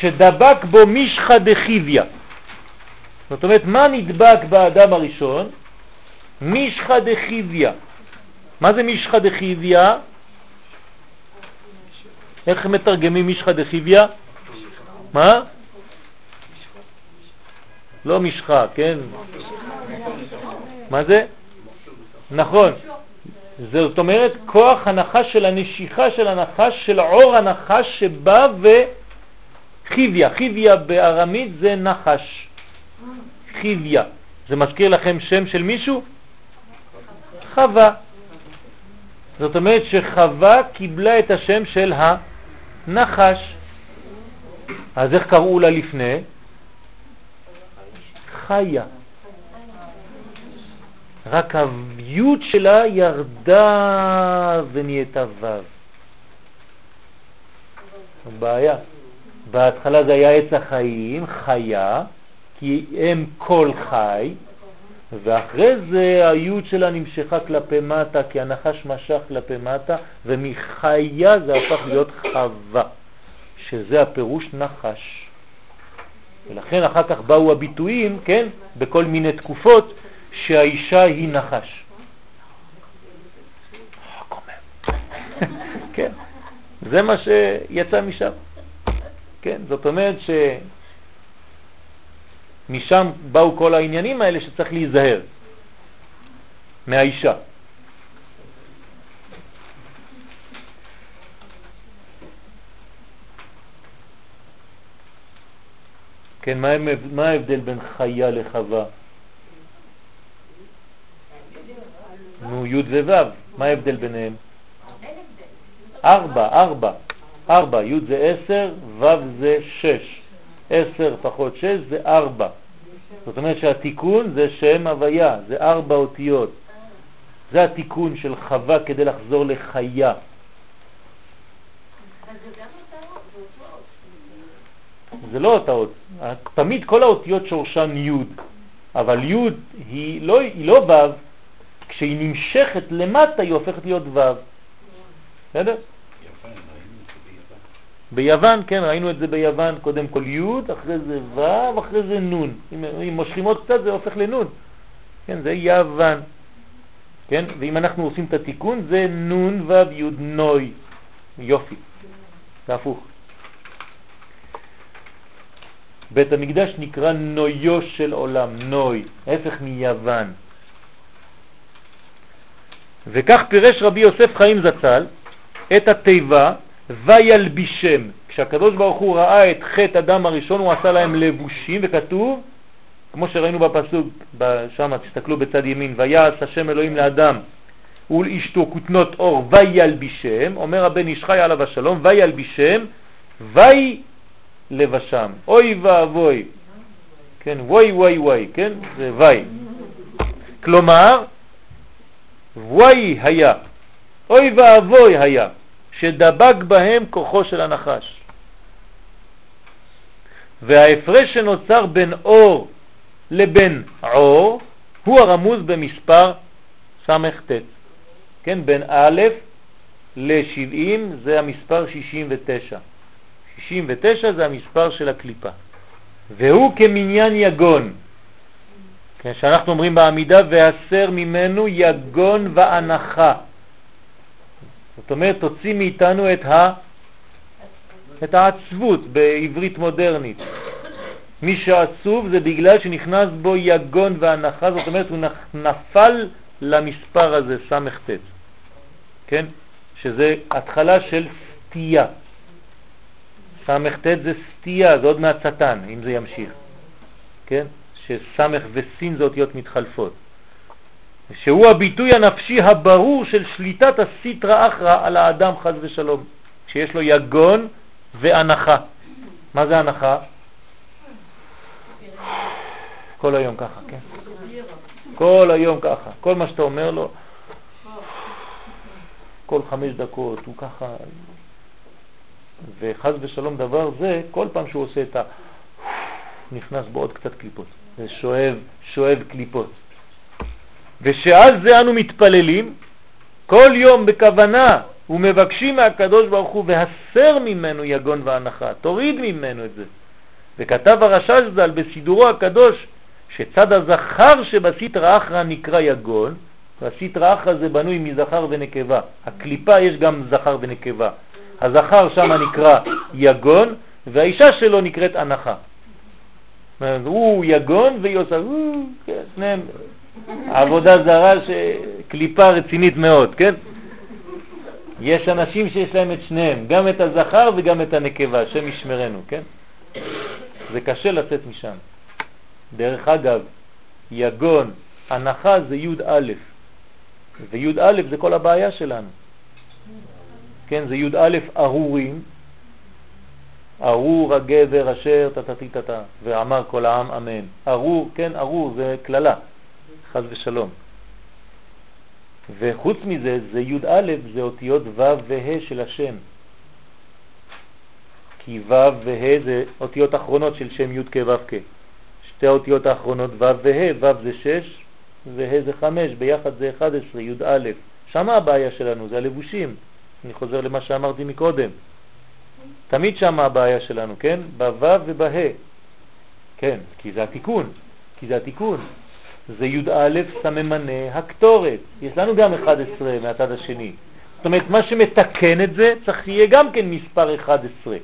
שדבק בו מישחא דחיביה. זאת אומרת, מה נדבק באדם הראשון? מישחא דחיביה. מה זה מישחא דחיביה? איך מתרגמים מישחא דחיביה? מה? לא משחה, כן? מה זה? נכון. זאת אומרת, כוח הנחש של הנשיכה של הנחש, של עור הנחש שבא וחיביה. חיביה בארמית זה נחש. חיביה. זה מזכיר לכם שם של מישהו? חווה. זאת אומרת שחווה קיבלה את השם של הנחש. אז איך קראו לה לפני? חיה. רק הוויות שלה ירדה ונהייתה ו'. בעיה. בהתחלה זה היה עץ החיים, חיה, כי הם כל חי, ואחרי זה היוד שלה נמשכה כלפי מטה, כי הנחש משך כלפי מטה, ומחיה זה הפך להיות חווה, שזה הפירוש נחש. ולכן אחר כך באו הביטויים, כן, בכל מיני תקופות, שהאישה היא נחש. כן, זה מה שיצא משם. כן, זאת אומרת שמשם באו כל העניינים האלה שצריך להיזהר מהאישה. כן, מה, מה ההבדל בין חיה לחווה? נו, י' וו', מה ההבדל ביניהם? ארבע, ארבע, ארבע, י' זה עשר, ו' זה שש. עשר פחות שש זה ארבע. זאת אומרת שהתיקון זה שם הוויה, זה ארבע אותיות. זה התיקון של חווה כדי לחזור לחיה. זה לא אותיות, תמיד כל האותיות שורשן י', אבל י' היא לא, היא לא ו', כשהיא נמשכת למטה היא הופכת להיות ו'. בסדר? ביוון, כן, ראינו את זה ביוון, קודם כל י', אחרי זה ו', אחרי זה נ'. אם מושכים עוד קצת זה הופך לנ'. כן, זה יוון. כן, ואם אנחנו עושים את התיקון זה נ' ו' י' נוי. יופי. זה הפוך. בית המקדש נקרא נויו של עולם, נוי, הפך מיוון. וכך פירש רבי יוסף חיים זצ"ל את התיבה וילבישם. כשהקדוש ברוך הוא ראה את חטא אדם הראשון הוא עשה להם לבושים וכתוב, כמו שראינו בפסוק, שם תסתכלו בצד ימין, ויעש השם אלוהים לאדם ולאשתו כותנות אור וילבישם, אומר הבן איש חי עליו השלום, וילבישם, ויהי לבשם. אוי ואבוי, כן, ווי ווי ווי, כן, זה ווי. כלומר, ווי היה, אוי ואבוי היה, שדבק בהם כוחו של הנחש. וההפרש שנוצר בין אור לבין עור הוא הרמוז במספר ס"ט. כן, בין א' ל-70 זה המספר 69. 69 זה המספר של הקליפה. והוא כמניין יגון. כן, שאנחנו אומרים בעמידה, והסר ממנו יגון ואנחה. זאת אומרת, תוציא מאיתנו את, ה... את העצבות בעברית מודרנית. מי שעצוב זה בגלל שנכנס בו יגון ואנחה, זאת אומרת, הוא נפל למספר הזה, ס"ט, כן? שזה התחלה של סטייה. ס"ט זה סטייה, זה עוד מעט שטן, אם זה ימשיך, כן? שסמך וסין זה אותיות מתחלפות. שהוא הביטוי הנפשי הברור של שליטת הסיטרא אחרא על האדם חז ושלום, שיש לו יגון והנחה. מה זה הנחה? כל היום ככה, כן? כל היום ככה. כל מה שאתה אומר לו, כל חמש דקות הוא ככה וחז ושלום דבר זה, כל פעם שהוא עושה את ה... נכנס בו עוד קצת קליפות. זה שואב, שואב קליפות. ושעל זה אנו מתפללים כל יום בכוונה ומבקשים מהקדוש ברוך הוא והסר ממנו יגון והנחה, תוריד ממנו את זה. וכתב הרשש ז"ל בסידורו הקדוש שצד הזכר שבסיטרא אחרא נקרא יגון, והסיטרא אחרא זה בנוי מזכר ונקבה. הקליפה יש גם זכר ונקבה. הזכר שם נקרא יגון, והאישה שלו נקראת הנחה. הוא יגון והיא עושה, כן, שניהם עבודה זרה, קליפה רצינית מאוד, כן? יש אנשים שיש להם את שניהם, גם את הזכר וגם את הנקבה, השם ישמרנו, כן? זה קשה לצאת משם. דרך אגב, יגון, הנחה זה י' א', וי' א' זה כל הבעיה שלנו. כן, זה י' א' ארורים, ארור הגבר אשר טטטטטה, ואמר כל העם אמן. ארור, כן, ארור זה כללה, חז ושלום. וחוץ מזה, זה י' זה אותיות ו' וה' של השם. כי ו' וה' זה אותיות אחרונות של שם י' כ' ו' כ'. שתי האותיות האחרונות ו' וה', ו' זה 6 וה' זה 5, ביחד זה 11, י' שמה הבעיה שלנו, זה הלבושים. אני חוזר למה שאמרתי מקודם. תמיד שמה הבעיה שלנו, כן? בו' ובה'. כן, כי זה התיקון, כי זה התיקון. זה י"א סממני הקטורת. יש לנו גם 11 מהצד השני. זאת אומרת, מה שמתקן את זה צריך יהיה גם כן מספר 11.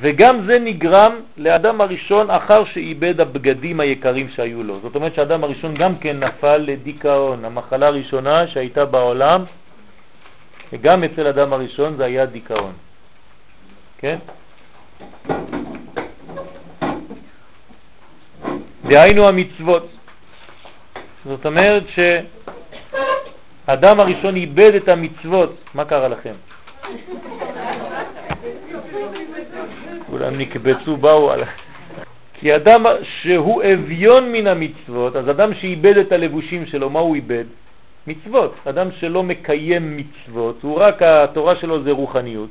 וגם זה נגרם לאדם הראשון אחר שאיבד הבגדים היקרים שהיו לו. זאת אומרת שהאדם הראשון גם כן נפל לדיכאון. המחלה הראשונה שהייתה בעולם, וגם אצל אדם הראשון זה היה דיכאון. כן? דהיינו המצוות. זאת אומרת שאדם הראשון איבד את המצוות. מה קרה לכם? כולם נקבצו, באו על... כי אדם שהוא אביון מן המצוות, אז אדם שאיבד את הלבושים שלו, מה הוא איבד? מצוות. אדם שלא מקיים מצוות, הוא רק, התורה שלו זה רוחניות.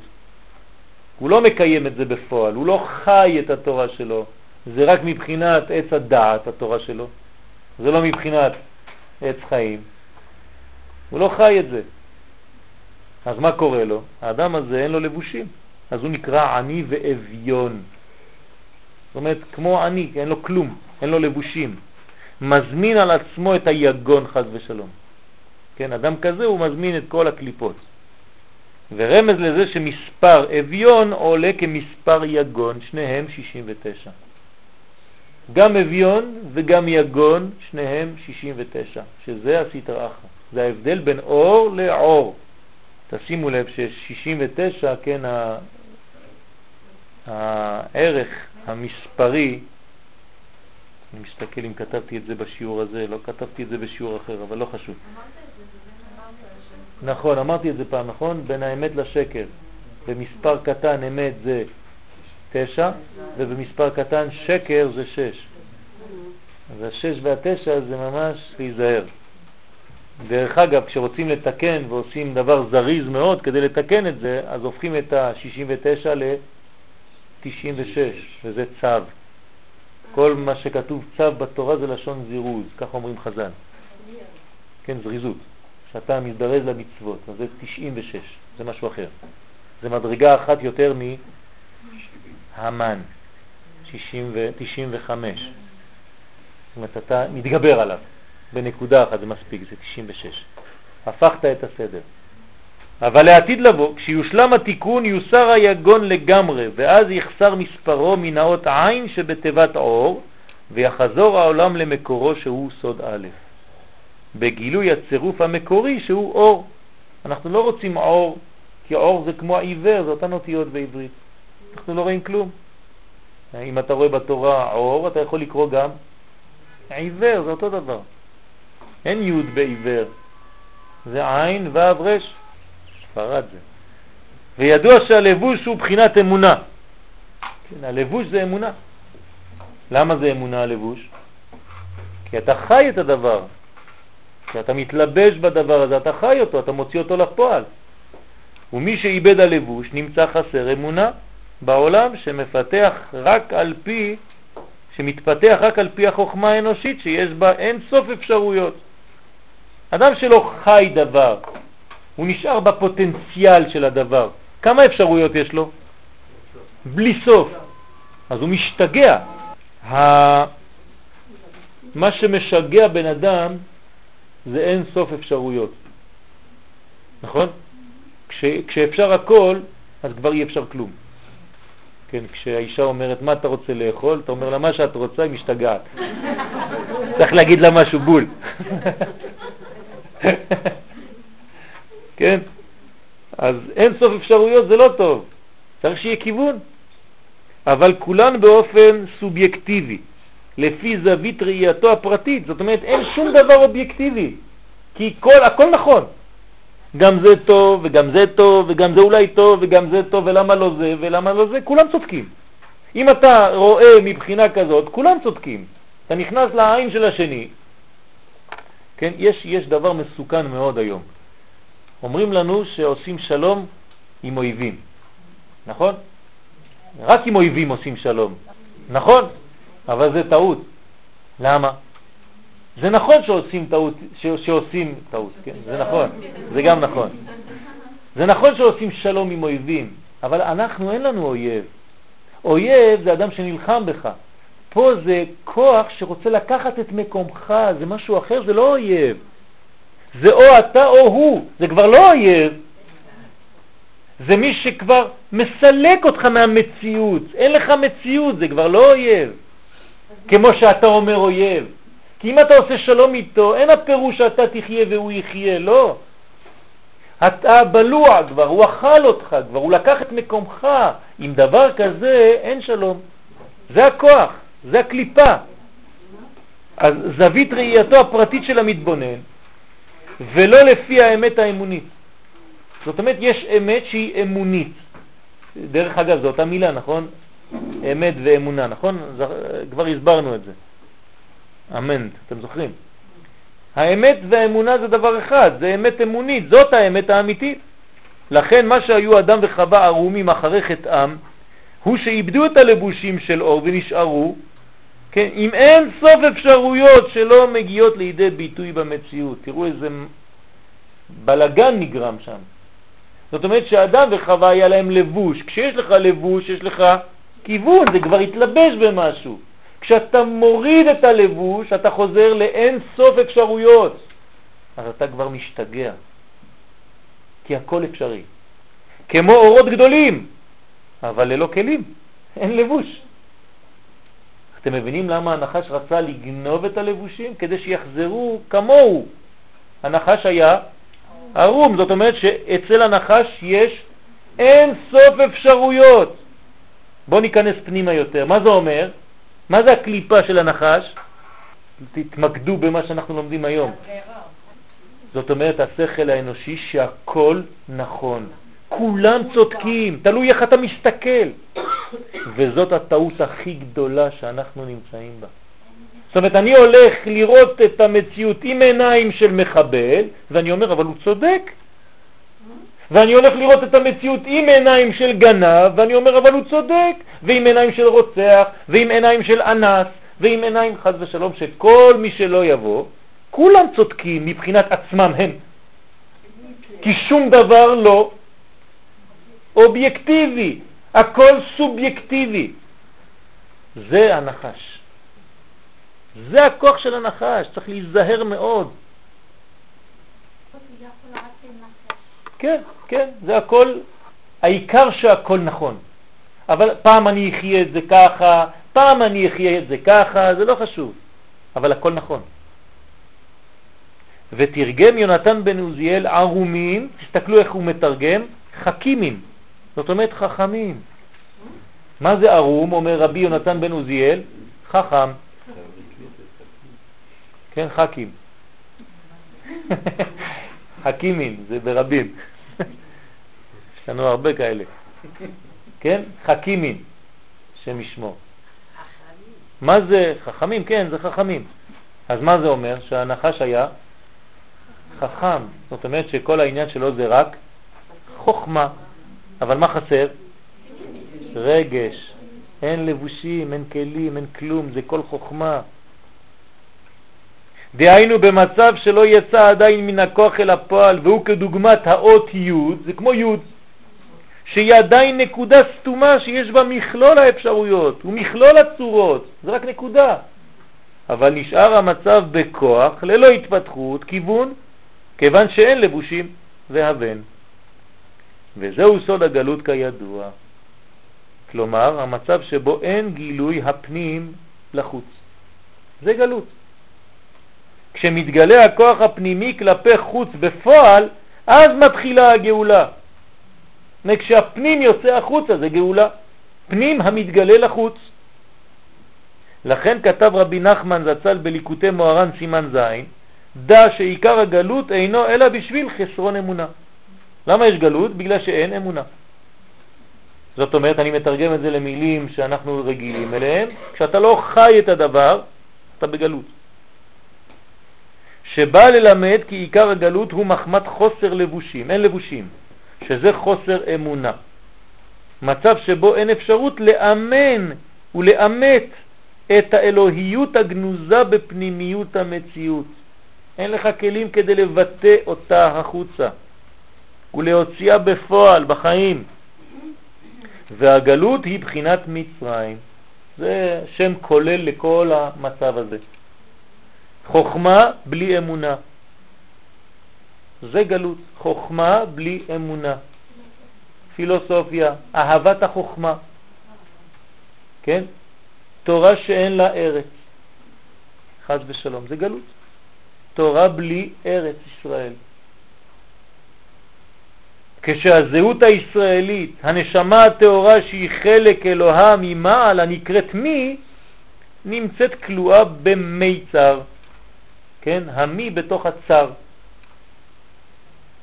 הוא לא מקיים את זה בפועל, הוא לא חי את התורה שלו, זה רק מבחינת עץ הדעת, התורה שלו. זה לא מבחינת עץ חיים. הוא לא חי את זה. אז מה קורה לו? האדם הזה אין לו לבושים, אז הוא נקרא עני ואביון. זאת אומרת, כמו עני, אין לו כלום, אין לו לבושים. מזמין על עצמו את היגון חז ושלום. כן, אדם כזה הוא מזמין את כל הקליפות. ורמז לזה שמספר אביון עולה כמספר יגון, שניהם 69. גם אביון וגם יגון, שניהם 69, שזה הסטרא אחרא. זה ההבדל בין אור לעור. תשימו לב ש-69, כן, הערך המספרי, אני מסתכל אם כתבתי את זה בשיעור הזה, לא כתבתי את זה בשיעור אחר, אבל לא חשוב. נכון, אמרתי את זה פעם, נכון? בין האמת לשקר. במספר קטן אמת זה תשע, ובמספר קטן שקר זה שש. אז השש והתשע זה ממש להיזהר. דרך אגב, כשרוצים לתקן ועושים דבר זריז מאוד כדי לתקן את זה, אז הופכים את ה-69 ל-96, וזה צו. כל מה שכתוב צו בתורה זה לשון זירוז, כך אומרים חז"ל. כן, זריזות. שאתה מזדרז למצוות, אז זה 96, זה משהו אחר. זה מדרגה אחת יותר מהמן, 95. זאת אומרת, אתה מתגבר עליו, בנקודה אחת זה מספיק, זה 96. הפכת את הסדר. אבל לעתיד לבוא, כשיושלם התיקון יוסר היגון לגמרי, ואז יחסר מספרו מן האות עין שבתיבת אור, ויחזור העולם למקורו שהוא סוד א'. בגילוי הצירוף המקורי שהוא אור. אנחנו לא רוצים אור, כי אור זה כמו העיוור, זה אותן אותיות בעברית. אנחנו לא רואים כלום. אם אתה רואה בתורה אור, אתה יכול לקרוא גם עיוור, זה אותו דבר. אין י' בעיוור, זה עין ו' ר', ספרד זה. וידוע שהלבוש הוא בחינת אמונה. כן, הלבוש זה אמונה. למה זה אמונה הלבוש? כי אתה חי את הדבר, כשאתה מתלבש בדבר הזה, אתה חי אותו, אתה מוציא אותו לפועל. ומי שאיבד הלבוש נמצא חסר אמונה בעולם שמפתח רק על פי, שמתפתח רק על פי החוכמה האנושית שיש בה אין סוף אפשרויות. אדם שלא חי דבר, הוא נשאר בפוטנציאל של הדבר. כמה אפשרויות יש לו? בלי סוף. אז הוא משתגע. מה שמשגע בן אדם זה אין סוף אפשרויות. נכון? כש, כשאפשר הכל, אז כבר אי אפשר כלום. כן, כשהאישה אומרת, מה אתה רוצה לאכול? אתה אומר לה, מה שאת רוצה, היא משתגעת. צריך להגיד לה משהו בול. כן? אז אין סוף אפשרויות, זה לא טוב. צריך שיהיה כיוון. אבל כולן באופן סובייקטיבי, לפי זווית ראייתו הפרטית. זאת אומרת, אין שום דבר אובייקטיבי, כי כל, הכל נכון. גם זה טוב, וגם זה טוב, וגם זה אולי טוב, וגם זה טוב, ולמה לא זה, ולמה לא זה, כולם צודקים. אם אתה רואה מבחינה כזאת, כולם צודקים. אתה נכנס לעין של השני. כן, יש, יש דבר מסוכן מאוד היום. אומרים לנו שעושים שלום עם אויבים, נכון? רק עם אויבים עושים שלום, נכון? אבל זה טעות. למה? זה נכון שעושים טעות, שעושים טעות, כן? זה נכון, זה גם נכון. זה נכון שעושים שלום עם אויבים, אבל אנחנו אין לנו אויב. אויב זה אדם שנלחם בך. פה זה כוח שרוצה לקחת את מקומך, זה משהו אחר, זה לא אויב. זה או אתה או הוא, זה כבר לא אויב. זה מי שכבר מסלק אותך מהמציאות. אין לך מציאות, זה כבר לא אויב. כמו שאתה אומר אויב. כי אם אתה עושה שלום איתו, אין הפירוש שאתה תחיה והוא יחיה, לא. אתה בלוע כבר, הוא אכל אותך כבר, הוא לקח את מקומך. עם דבר כזה אין שלום. זה הכוח, זה הקליפה. אז זווית ראייתו הפרטית של המתבונן, ולא לפי האמת האמונית. זאת אומרת, יש אמת שהיא אמונית. דרך אגב, זו אותה מילה, נכון? אמת ואמונה, נכון? כבר הסברנו את זה. אמן, אתם זוכרים? האמת והאמונה זה דבר אחד, זה אמת אמונית, זאת האמת האמיתית. לכן מה שהיו אדם וחווה ערומים אחרי חטאם, הוא שאיבדו את הלבושים של אור ונשארו, כן, עם אין סוף אפשרויות שלא מגיעות לידי ביטוי במציאות. תראו איזה בלגן נגרם שם. זאת אומרת שאדם וחווה היה להם לבוש. כשיש לך לבוש, יש לך כיוון, זה כבר התלבש במשהו. כשאתה מוריד את הלבוש, אתה חוזר לאין סוף אפשרויות. אז אתה כבר משתגע, כי הכל אפשרי. כמו אורות גדולים, אבל ללא כלים, אין לבוש. אתם מבינים למה הנחש רצה לגנוב את הלבושים? כדי שיחזרו כמוהו. הנחש היה ערום, זאת אומרת שאצל הנחש יש אין סוף אפשרויות. בואו ניכנס פנימה יותר. מה זה אומר? מה זה הקליפה של הנחש? תתמקדו במה שאנחנו לומדים היום. זאת אומרת, השכל האנושי שהכל נכון. כולם צודקים, תלוי איך אתה מסתכל. וזאת הטעות הכי גדולה שאנחנו נמצאים בה. זאת אומרת, אני הולך לראות את המציאות עם עיניים של מחבל, ואני אומר, אבל הוא צודק. ואני הולך לראות את המציאות עם עיניים של גנב, ואני אומר, אבל הוא צודק, ועם עיניים של רוצח, ועם עיניים של אנס, ועם עיניים, חז ושלום, שכל מי שלא יבוא, כולם צודקים מבחינת עצמם הם. כי שום דבר לא אובייקטיבי, הכל סובייקטיבי. זה הנחש. זה הכוח של הנחש, צריך להיזהר מאוד. כן, כן, זה הכל, העיקר שהכל נכון. אבל פעם אני אחיה את זה ככה, פעם אני אחיה את זה ככה, זה לא חשוב, אבל הכל נכון. ותרגם יונתן בן עוזיאל ערומים, תסתכלו איך הוא מתרגם, חכימים, זאת אומרת חכמים. מה זה ערום, אומר רבי יונתן בן עוזיאל? חכם. כן, חכים. חכימים, זה ברבים. יש לנו הרבה כאלה. כן? חכימים, שם ישמו. מה זה חכמים? כן, זה חכמים. אז מה זה אומר? שהנחש היה חכם. זאת אומרת שכל העניין שלו זה רק חוכמה. אבל מה חסר? רגש. אין לבושים, אין כלים, אין כלום, זה כל חוכמה. דהיינו במצב שלא יצא עדיין מן הכוח אל הפועל והוא כדוגמת האות י', זה כמו י', שהיא עדיין נקודה סתומה שיש בה מכלול האפשרויות ומכלול הצורות, זה רק נקודה. אבל נשאר המצב בכוח, ללא התפתחות, כיוון, כיוון שאין לבושים והבן. וזהו סוד הגלות כידוע. כלומר, המצב שבו אין גילוי הפנים לחוץ. זה גלות. כשמתגלה הכוח הפנימי כלפי חוץ בפועל, אז מתחילה הגאולה. כשהפנים יוצא החוצה זה גאולה. פנים המתגלה לחוץ. לכן כתב רבי נחמן זצ"ל בליקוטי מוהר"ן סימן זין, דע שעיקר הגלות אינו אלא בשביל חסרון אמונה. למה יש גלות? בגלל שאין אמונה. זאת אומרת, אני מתרגם את זה למילים שאנחנו רגילים אליהם, כשאתה לא חי את הדבר, אתה בגלות. שבא ללמד כי עיקר הגלות הוא מחמת חוסר לבושים, אין לבושים, שזה חוסר אמונה. מצב שבו אין אפשרות לאמן ולאמת את האלוהיות הגנוזה בפנימיות המציאות. אין לך כלים כדי לבטא אותה החוצה ולהוציאה בפועל, בחיים. והגלות היא בחינת מצרים. זה שם כולל לכל המצב הזה. חוכמה בלי אמונה. זה גלות, חוכמה בלי אמונה. פילוסופיה, אהבת החוכמה. כן? תורה שאין לה ארץ. חז ושלום, זה גלות. תורה בלי ארץ ישראל. כשהזהות הישראלית, הנשמה הטהורה שהיא חלק אלוהה ממעל הנקראת מי, נמצאת כלואה במיצר, כן? המי בתוך הצר,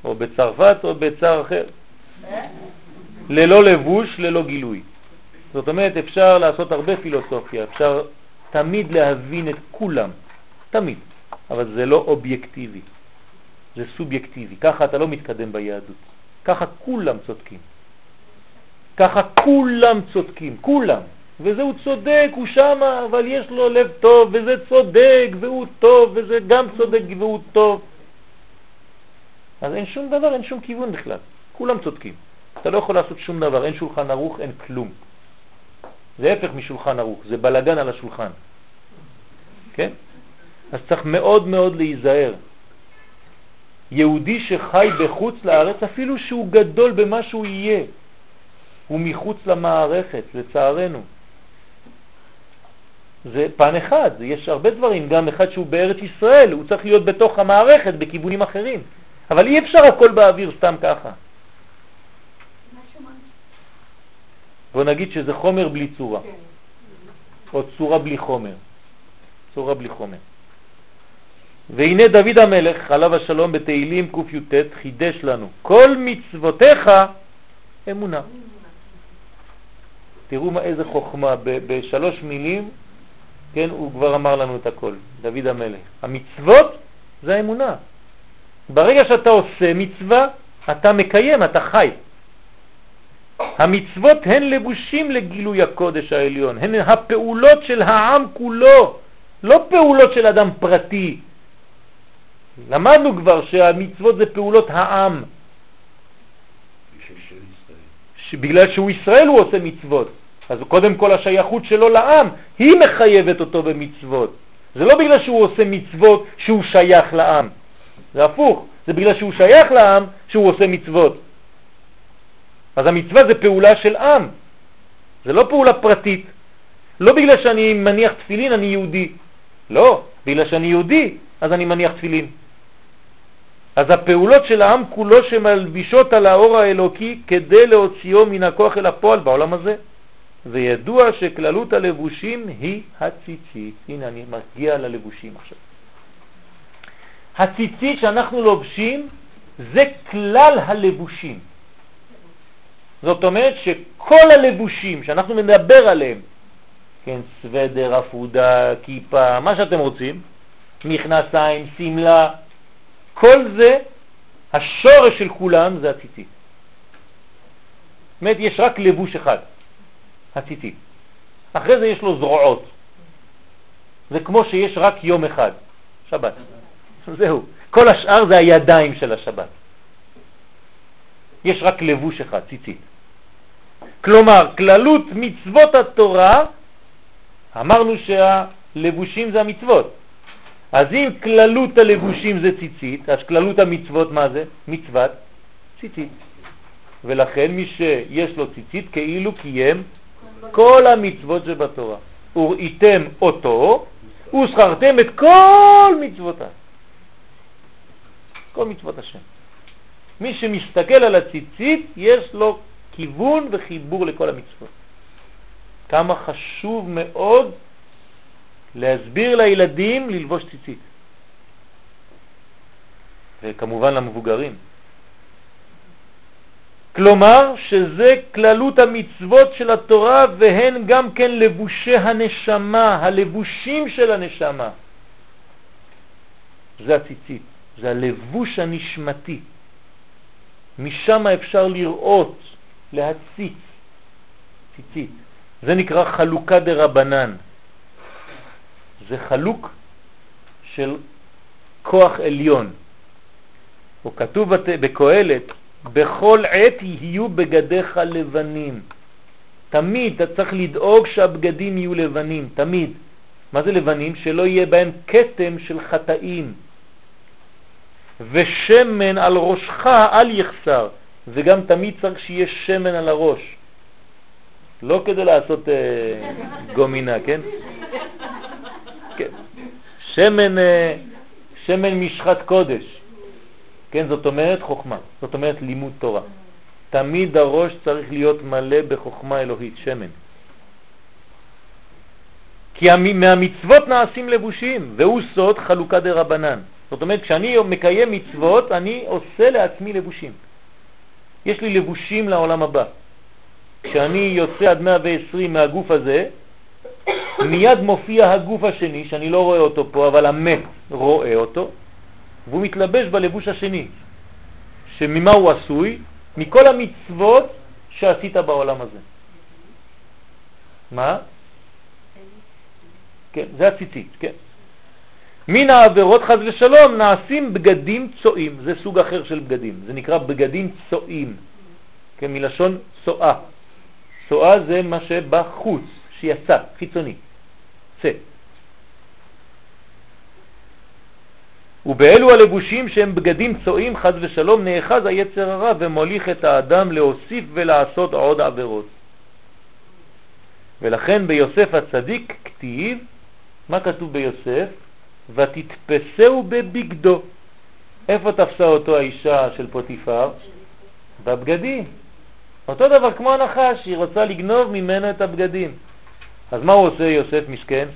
או בצרפת או בצר אחר, ללא לבוש, ללא גילוי. זאת אומרת, אפשר לעשות הרבה פילוסופיה, אפשר תמיד להבין את כולם, תמיד, אבל זה לא אובייקטיבי, זה סובייקטיבי, ככה אתה לא מתקדם ביהדות. ככה כולם צודקים. ככה כולם צודקים, כולם. וזהו צודק, הוא שמה, אבל יש לו לב טוב, וזה צודק, והוא טוב, וזה גם צודק והוא טוב. אז אין שום דבר, אין שום כיוון בכלל. כולם צודקים. אתה לא יכול לעשות שום דבר, אין שולחן ערוך, אין כלום. זה הפך משולחן ערוך, זה בלגן על השולחן. כן? אז צריך מאוד מאוד להיזהר. יהודי שחי בחוץ לארץ, אפילו שהוא גדול במה שהוא יהיה, הוא מחוץ למערכת, לצערנו. זה פן אחד, יש הרבה דברים, גם אחד שהוא בארץ ישראל, הוא צריך להיות בתוך המערכת בכיוונים אחרים. אבל אי אפשר הכל באוויר סתם ככה. בוא נגיד שזה חומר בלי צורה, או צורה בלי חומר. צורה בלי חומר. והנה דוד המלך, עליו השלום בתהילים קי"ט, חידש לנו, כל מצוותיך אמונה. תראו מה, איזה חוכמה, בשלוש מילים, כן, הוא כבר אמר לנו את הכל, דוד המלך. המצוות זה האמונה. ברגע שאתה עושה מצווה, אתה מקיים, אתה חי. המצוות הן לבושים לגילוי הקודש העליון, הן הפעולות של העם כולו, לא פעולות של אדם פרטי, למדנו כבר שהמצוות זה פעולות העם. בגלל שהוא ישראל הוא עושה מצוות. אז קודם כל השייכות שלו לעם, היא מחייבת אותו במצוות. זה לא בגלל שהוא עושה מצוות שהוא שייך לעם. זה הפוך, זה בגלל שהוא שייך לעם שהוא עושה מצוות. אז המצווה זה פעולה של עם, זה לא פעולה פרטית. לא בגלל שאני מניח תפילין אני יהודי. לא, בגלל שאני יהודי אז אני מניח תפילין. אז הפעולות של העם כולו שמלבישות על האור האלוקי כדי להוציאו מן הכוח אל הפועל בעולם הזה. וידוע שכללות הלבושים היא הציצית. הנה אני מגיע ללבושים עכשיו. הציצית שאנחנו לובשים זה כלל הלבושים. זאת אומרת שכל הלבושים שאנחנו מדבר עליהם, כן, סוודר, אפודה, כיפה, מה שאתם רוצים, מכנסיים, סמלה, כל זה, השורש של כולם זה הציצית. זאת אומרת, יש רק לבוש אחד, הציצית. אחרי זה יש לו זרועות. זה כמו שיש רק יום אחד, שבת. זהו. כל השאר זה הידיים של השבת. יש רק לבוש אחד, ציצית. כלומר, כללות מצוות התורה, אמרנו שהלבושים זה המצוות. אז אם כללות הלבושים זה ציצית, אז כללות המצוות מה זה? מצוות ציצית. ולכן מי שיש לו ציצית כאילו קיים כל המצוות שבתורה. וראיתם אותו ושכרתם את כל מצוותיו. כל מצוות השם. מי שמסתכל על הציצית יש לו כיוון וחיבור לכל המצוות. כמה חשוב מאוד להסביר לילדים ללבוש ציצית. וכמובן למבוגרים. כלומר שזה כללות המצוות של התורה והן גם כן לבושי הנשמה, הלבושים של הנשמה. זה הציצית, זה הלבוש הנשמתי. משם אפשר לראות, להציץ, ציצית. זה נקרא חלוקה דרבנן. זה חלוק של כוח עליון. או כתוב בקהלת, בכל עת יהיו בגדיך לבנים. תמיד אתה צריך לדאוג שהבגדים יהיו לבנים, תמיד. מה זה לבנים? שלא יהיה בהם קטם של חטאים. ושמן על ראשך אל יחסר, וגם תמיד צריך שיהיה שמן על הראש. לא כדי לעשות אה, גומינה, כן? כן. שמן, אה, שמן משחת קודש. כן, זאת אומרת חוכמה, זאת אומרת לימוד תורה. תמיד הראש צריך להיות מלא בחוכמה אלוהית, שמן. כי מהמצוות נעשים לבושים, והוא סוד חלוקה דרבנן. זאת אומרת, כשאני מקיים מצוות, אני עושה לעצמי לבושים. יש לי לבושים לעולם הבא. כשאני יוצא עד 120 מהגוף הזה, מיד מופיע הגוף השני, שאני לא רואה אותו פה, אבל המת רואה אותו, והוא מתלבש בלבוש השני, שממה הוא עשוי? מכל המצוות שעשית בעולם הזה. מה? כן, זה הציצית, כן. מן העבירות חז ושלום נעשים בגדים צועים, זה סוג אחר של בגדים, זה נקרא בגדים צועים, כן, מלשון צועה. צועה זה מה שבחוץ, שיצא, חיצוני, צא. ובאלו הלבושים שהם בגדים צועים חז ושלום נאחז היצר הרע ומוליך את האדם להוסיף ולעשות עוד עבירות. ולכן ביוסף הצדיק כתיב, מה כתוב ביוסף? ותתפסהו בבגדו. איפה תפסה אותו האישה של פוטיפר? בבגדים. אותו דבר כמו הנחש, היא רוצה לגנוב ממנו את הבגדים. אז מה הוא עושה יוסף מסכן?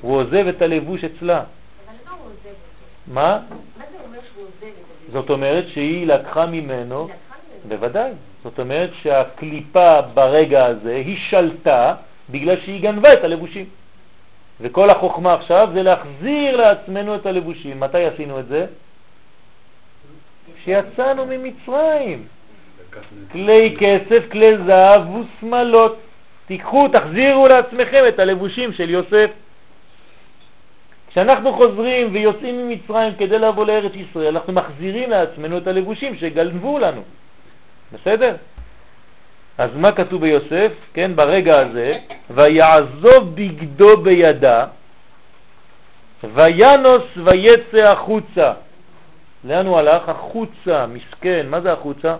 הוא עוזב את הלבוש אצלה. מה? זאת אומרת שהיא לקחה ממנו, בוודאי. זאת אומרת שהקליפה ברגע הזה היא שלטה בגלל שהיא גנבה את הלבושים. וכל החוכמה עכשיו זה להחזיר לעצמנו את הלבושים. מתי עשינו את זה? כשיצאנו ממצרים. כלי כסף, כלי זהב ושמלות. תיקחו, תחזירו לעצמכם את הלבושים של יוסף. כשאנחנו חוזרים ויוצאים ממצרים כדי לבוא לארץ ישראל, אנחנו מחזירים לעצמנו את הלבושים שגנבו לנו. בסדר? אז מה כתוב ביוסף? כן, ברגע הזה, ויעזוב בגדו בידה, וינוס ויצא החוצה. לאן הוא הלך? החוצה, מסכן. מה זה החוצה?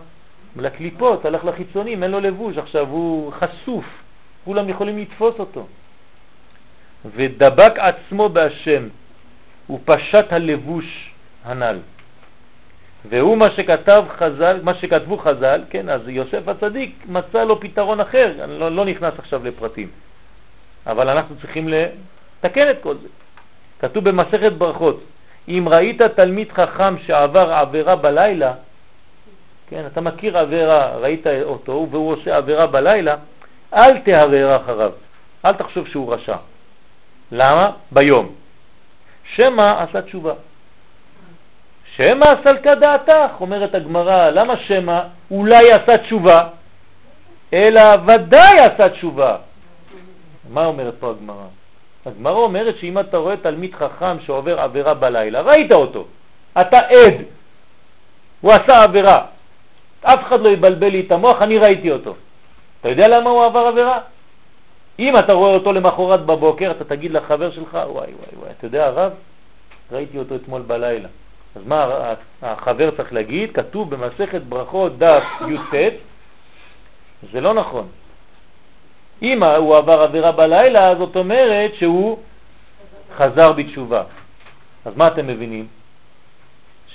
לקליפות, הלך לחיצונים, אין לו לבוש, עכשיו הוא חשוף, כולם יכולים לתפוס אותו. ודבק עצמו בהשם, הוא פשט הלבוש הנ"ל. והוא מה שכתב חז"ל, מה שכתבו חז"ל, כן, אז יוסף הצדיק מצא לו פתרון אחר, אני לא, לא נכנס עכשיו לפרטים, אבל אנחנו צריכים לתקן את כל זה. כתוב במסכת ברכות, אם ראית תלמיד חכם שעבר עבירה בלילה, כן, אתה מכיר עבירה, ראית אותו והוא עושה עבירה בלילה, אל תהרר אחריו, אל תחשוב שהוא רשע. למה? ביום. שמא עשה תשובה. שמא סלקה דעתך, אומרת הגמרא, למה שמא אולי עשה תשובה? אלא ודאי עשה תשובה. מה אומרת פה הגמרא? הגמרא אומרת שאם אתה רואה תלמיד חכם שעובר עבירה בלילה, ראית אותו, אתה עד, הוא עשה עבירה, אף אחד לא יבלבל לי את המוח, אני ראיתי אותו. אתה יודע למה הוא עבר עבירה? אם אתה רואה אותו למחרת בבוקר, אתה תגיד לחבר שלך, וואי וואי וואי, אתה יודע הרב, ראיתי אותו אתמול בלילה. אז מה החבר צריך להגיד? כתוב במסכת ברכות דף י"ט, זה לא נכון. אם הוא עבר עבירה בלילה, זאת אומרת שהוא חזר בתשובה. אז מה אתם מבינים?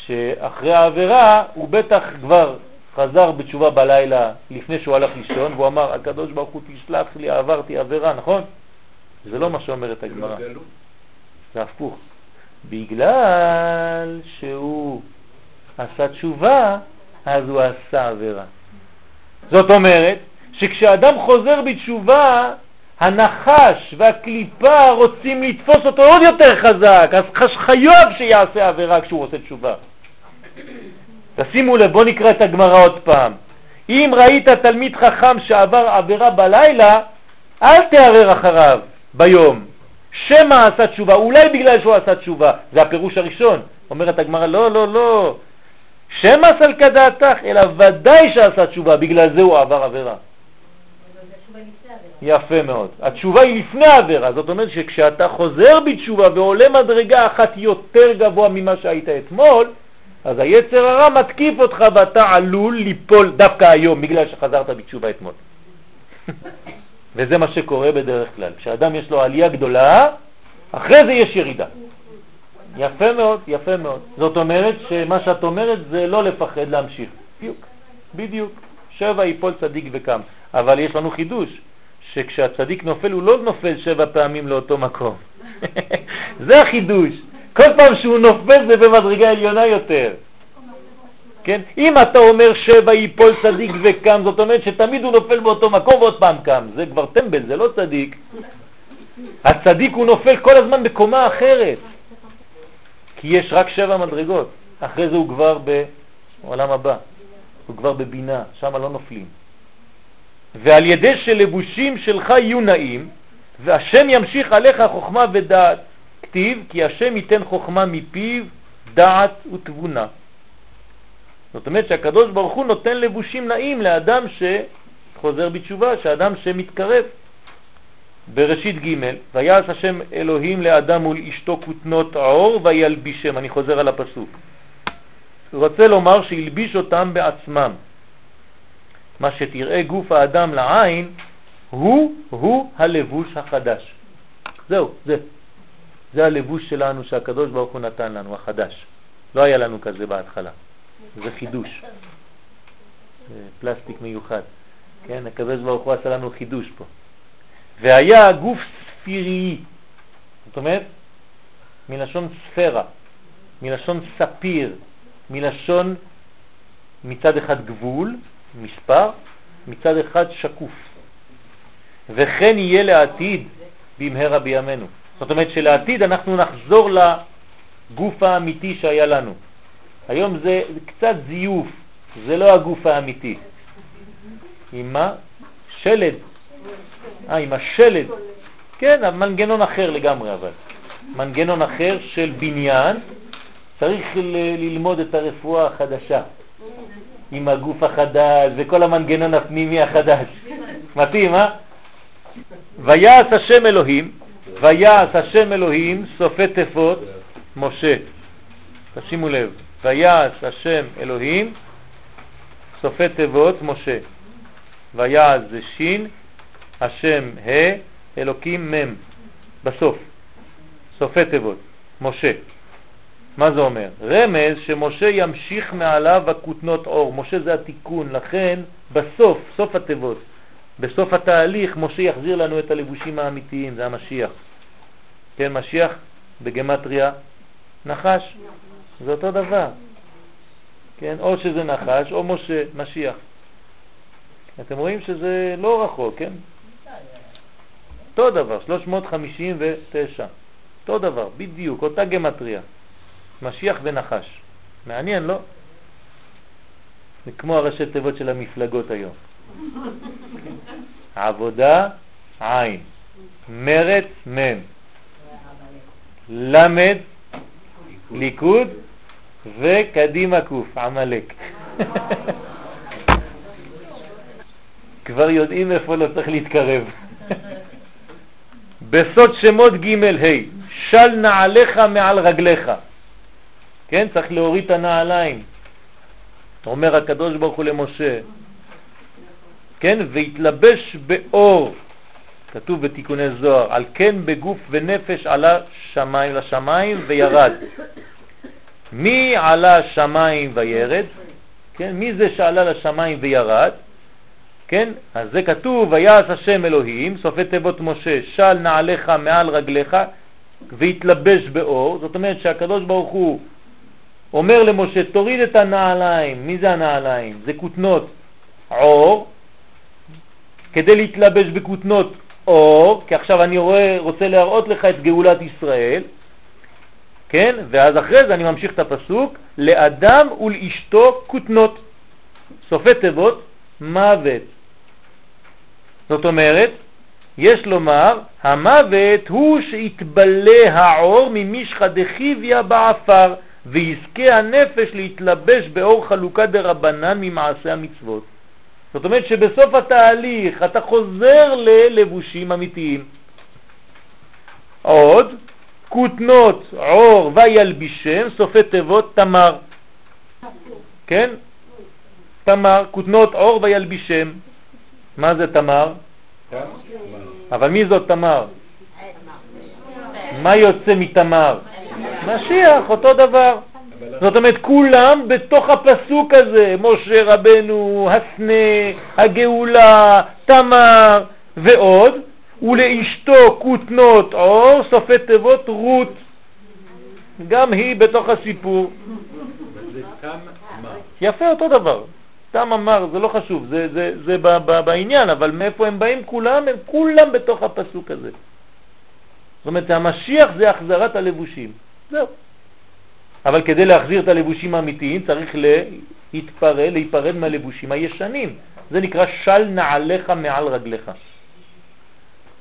שאחרי העבירה הוא בטח כבר חזר בתשובה בלילה לפני שהוא הלך לישון, והוא אמר, הקדוש ברוך הוא תשלח לי, עברתי עבירה, נכון? זה לא מה שאומרת הגמרא. זה הפוך. בגלל שהוא עשה תשובה, אז הוא עשה עבירה. זאת אומרת שכשאדם חוזר בתשובה, הנחש והקליפה רוצים לתפוס אותו עוד יותר חזק, אז חייב שיעשה עבירה כשהוא עושה תשובה. תשימו לב, בואו נקרא את הגמרא עוד פעם. אם ראית תלמיד חכם שעבר עבירה בלילה, אל תערר אחריו ביום. שמא עשה תשובה, אולי בגלל שהוא עשה תשובה, זה הפירוש הראשון. אומרת הגמרא, לא, לא, לא. שמא סלקא דעתך, אלא ודאי שעשה תשובה, בגלל זה הוא עבר עבירה. יפה מאוד. התשובה היא לפני העבירה, זאת אומרת שכשאתה חוזר בתשובה ועולה מדרגה אחת יותר גבוה ממה שהיית אתמול, אז היצר הרע מתקיף אותך ואתה עלול ליפול דווקא היום בגלל שחזרת בתשובה אתמול. וזה מה שקורה בדרך כלל. כשאדם יש לו עלייה גדולה, אחרי זה יש ירידה. יפה מאוד, יפה מאוד. זאת אומרת שמה שאת אומרת זה לא לפחד להמשיך. בדיוק, בדיוק. שבע יפול צדיק וקם. אבל יש לנו חידוש, שכשהצדיק נופל הוא לא נופל שבע פעמים לאותו מקום. זה החידוש. כל פעם שהוא נופל זה במדרגה עליונה יותר. כן? אם אתה אומר שבע ייפול צדיק וקם, זאת אומרת שתמיד הוא נופל באותו מקום ועוד פעם קם. זה כבר טמבל, זה לא צדיק. הצדיק הוא נופל כל הזמן בקומה אחרת. כי יש רק שבע מדרגות. אחרי זה הוא כבר בעולם הבא. הוא כבר בבינה, שם לא נופלים. ועל ידי שלבושים שלך יהיו נעים, והשם ימשיך עליך חוכמה ודעת. כתיב כי השם ייתן חוכמה מפיו, דעת ותבונה. זאת אומרת שהקדוש ברוך הוא נותן לבושים נעים לאדם שחוזר בתשובה, שאדם שמתקרב. בראשית ג' ויעש השם אלוהים לאדם מול אשתו כותנות עור וילבישם, אני חוזר על הפסוק. הוא רוצה לומר שהלביש אותם בעצמם. מה שתראה גוף האדם לעין הוא, הוא הלבוש החדש. זהו, זה. זה הלבוש שלנו שהקדוש ברוך הוא נתן לנו, החדש. לא היה לנו כזה בהתחלה. זה חידוש. פלסטיק מיוחד. כן, הקדוש ברוך הוא עשה לנו חידוש פה. והיה גוף ספירי, זאת אומרת, מלשון ספירה, מלשון ספיר, מלשון מצד אחד גבול, מספר, מצד אחד שקוף. וכן יהיה לעתיד במהרה בימינו. זאת אומרת שלעתיד אנחנו נחזור לגוף האמיתי שהיה לנו. היום זה קצת זיוף, זה לא הגוף האמיתי. עם מה? שלד. אה, עם השלד. כן, מנגנון אחר לגמרי אבל. מנגנון אחר של בניין, צריך ללמוד את הרפואה החדשה. עם הגוף החדש וכל המנגנון הפנימי החדש. מתאים, אה? ויעש השם אלוהים, ויעש השם אלוהים סופי תפות משה. תשימו לב, ויעש השם אלוהים סופי תיבות משה. ויעש זה שין, השם ה', אלוקים מ', בסוף, סופי תיבות, משה. מה זה אומר? רמז שמשה ימשיך מעליו הכותנות אור. משה זה התיקון, לכן בסוף, סוף התיבות, בסוף התהליך, משה יחזיר לנו את הלבושים האמיתיים, זה המשיח. כן, משיח בגמטריה נחש, זה אותו דבר. כן, או שזה נחש או משה, משיח. אתם רואים שזה לא רחוק, כן? אותו דבר, 359. אותו דבר, בדיוק, אותה גמטריה. משיח ונחש. מעניין, לא? זה כמו הראשי תיבות של המפלגות היום. עבודה, עין, מרץ, מם, למד, ליכוד וקדימה קוף, עמלק. כבר יודעים איפה לא צריך להתקרב. בסוד שמות ג' ה' של נעליך מעל רגליך. כן, צריך להוריד את הנעליים. אומר הקדוש ברוך הוא למשה, כן, והתלבש באור, כתוב בתיקוני זוהר, על כן בגוף ונפש עלה שמיים לשמיים וירד. מי עלה שמיים וירד? כן, מי זה שעלה לשמיים וירד? כן, אז זה כתוב, ויעש השם אלוהים, סופי תיבות משה, של נעליך מעל רגליך והתלבש באור, זאת אומרת שהקדוש ברוך הוא אומר למשה, תוריד את הנעליים, מי זה הנעליים? זה כותנות עור, כדי להתלבש בכותנות אור, כי עכשיו אני רואה, רוצה להראות לך את גאולת ישראל, כן? ואז אחרי זה אני ממשיך את הפסוק, לאדם ולאשתו כותנות, סופי תיבות מוות. זאת אומרת, יש לומר, המוות הוא שהתבלה העור ממשחא דחיביה בעפר, ויזכה הנפש להתלבש באור חלוקה דרבנן ממעשה המצוות. זאת אומרת שבסוף התהליך אתה חוזר ללבושים אמיתיים. עוד, כותנות עור וילבישם, סופי תיבות תמר. כן? תמר, כותנות עור וילבישם. מה זה תמר? אבל מי זאת תמר? מה יוצא מתמר? משיח, אותו דבר. זאת אומרת, כולם בתוך הפסוק הזה, משה רבנו, הסנה, הגאולה, תמר ועוד, ולאשתו כותנות עור, סופי תיבות רות. גם היא בתוך הסיפור. יפה, אותו דבר. סתם אמר, זה לא חשוב, זה, זה, זה ב, ב, בעניין, אבל מאיפה הם באים כולם? הם כולם בתוך הפסוק הזה. זאת אומרת, המשיח זה החזרת הלבושים. זהו. אבל כדי להחזיר את הלבושים האמיתיים צריך להתפרד, להיפרד מהלבושים הישנים. זה נקרא של נעליך מעל רגליך.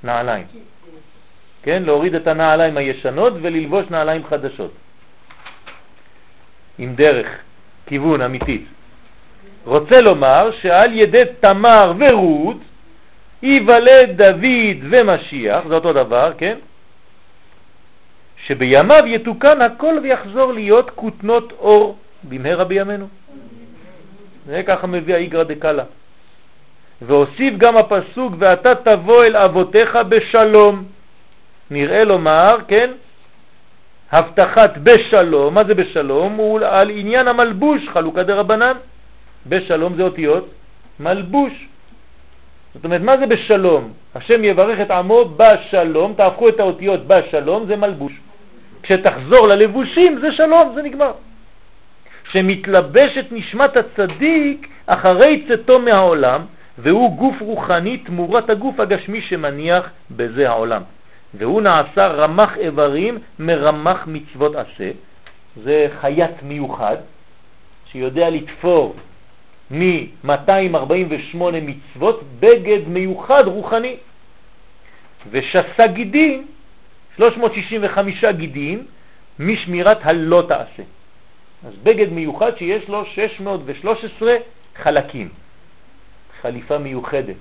נעליים. כן? להוריד את הנעליים הישנות וללבוש נעליים חדשות. עם דרך, כיוון אמיתית. רוצה לומר שעל ידי תמר ורות ייוולד דוד ומשיח, זה אותו דבר, כן? שבימיו יתוקן הכל ויחזור להיות כותנות אור במהרה בימינו. זה ככה מביא האיגרא דקאלה. והוסיף גם הפסוק ואתה תבוא אל אבותיך בשלום. נראה לומר, כן, הבטחת בשלום, מה זה בשלום? הוא על עניין המלבוש, חלוקה דרבנן. בשלום זה אותיות מלבוש. זאת אומרת, מה זה בשלום? השם יברך את עמו בשלום, תהפכו את האותיות בשלום, זה מלבוש. כשתחזור ללבושים זה שלום, זה נגמר. שמתלבשת נשמת הצדיק אחרי צאתו מהעולם, והוא גוף רוחני תמורת הגוף הגשמי שמניח בזה העולם. והוא נעשה רמח איברים מרמח מצוות עשה, זה חייט מיוחד שיודע לתפור מ-248 מצוות בגד מיוחד רוחני. ושסה גידים, 365 גידים, משמירת הלא תעשה. אז בגד מיוחד שיש לו 613 חלקים. חליפה מיוחדת.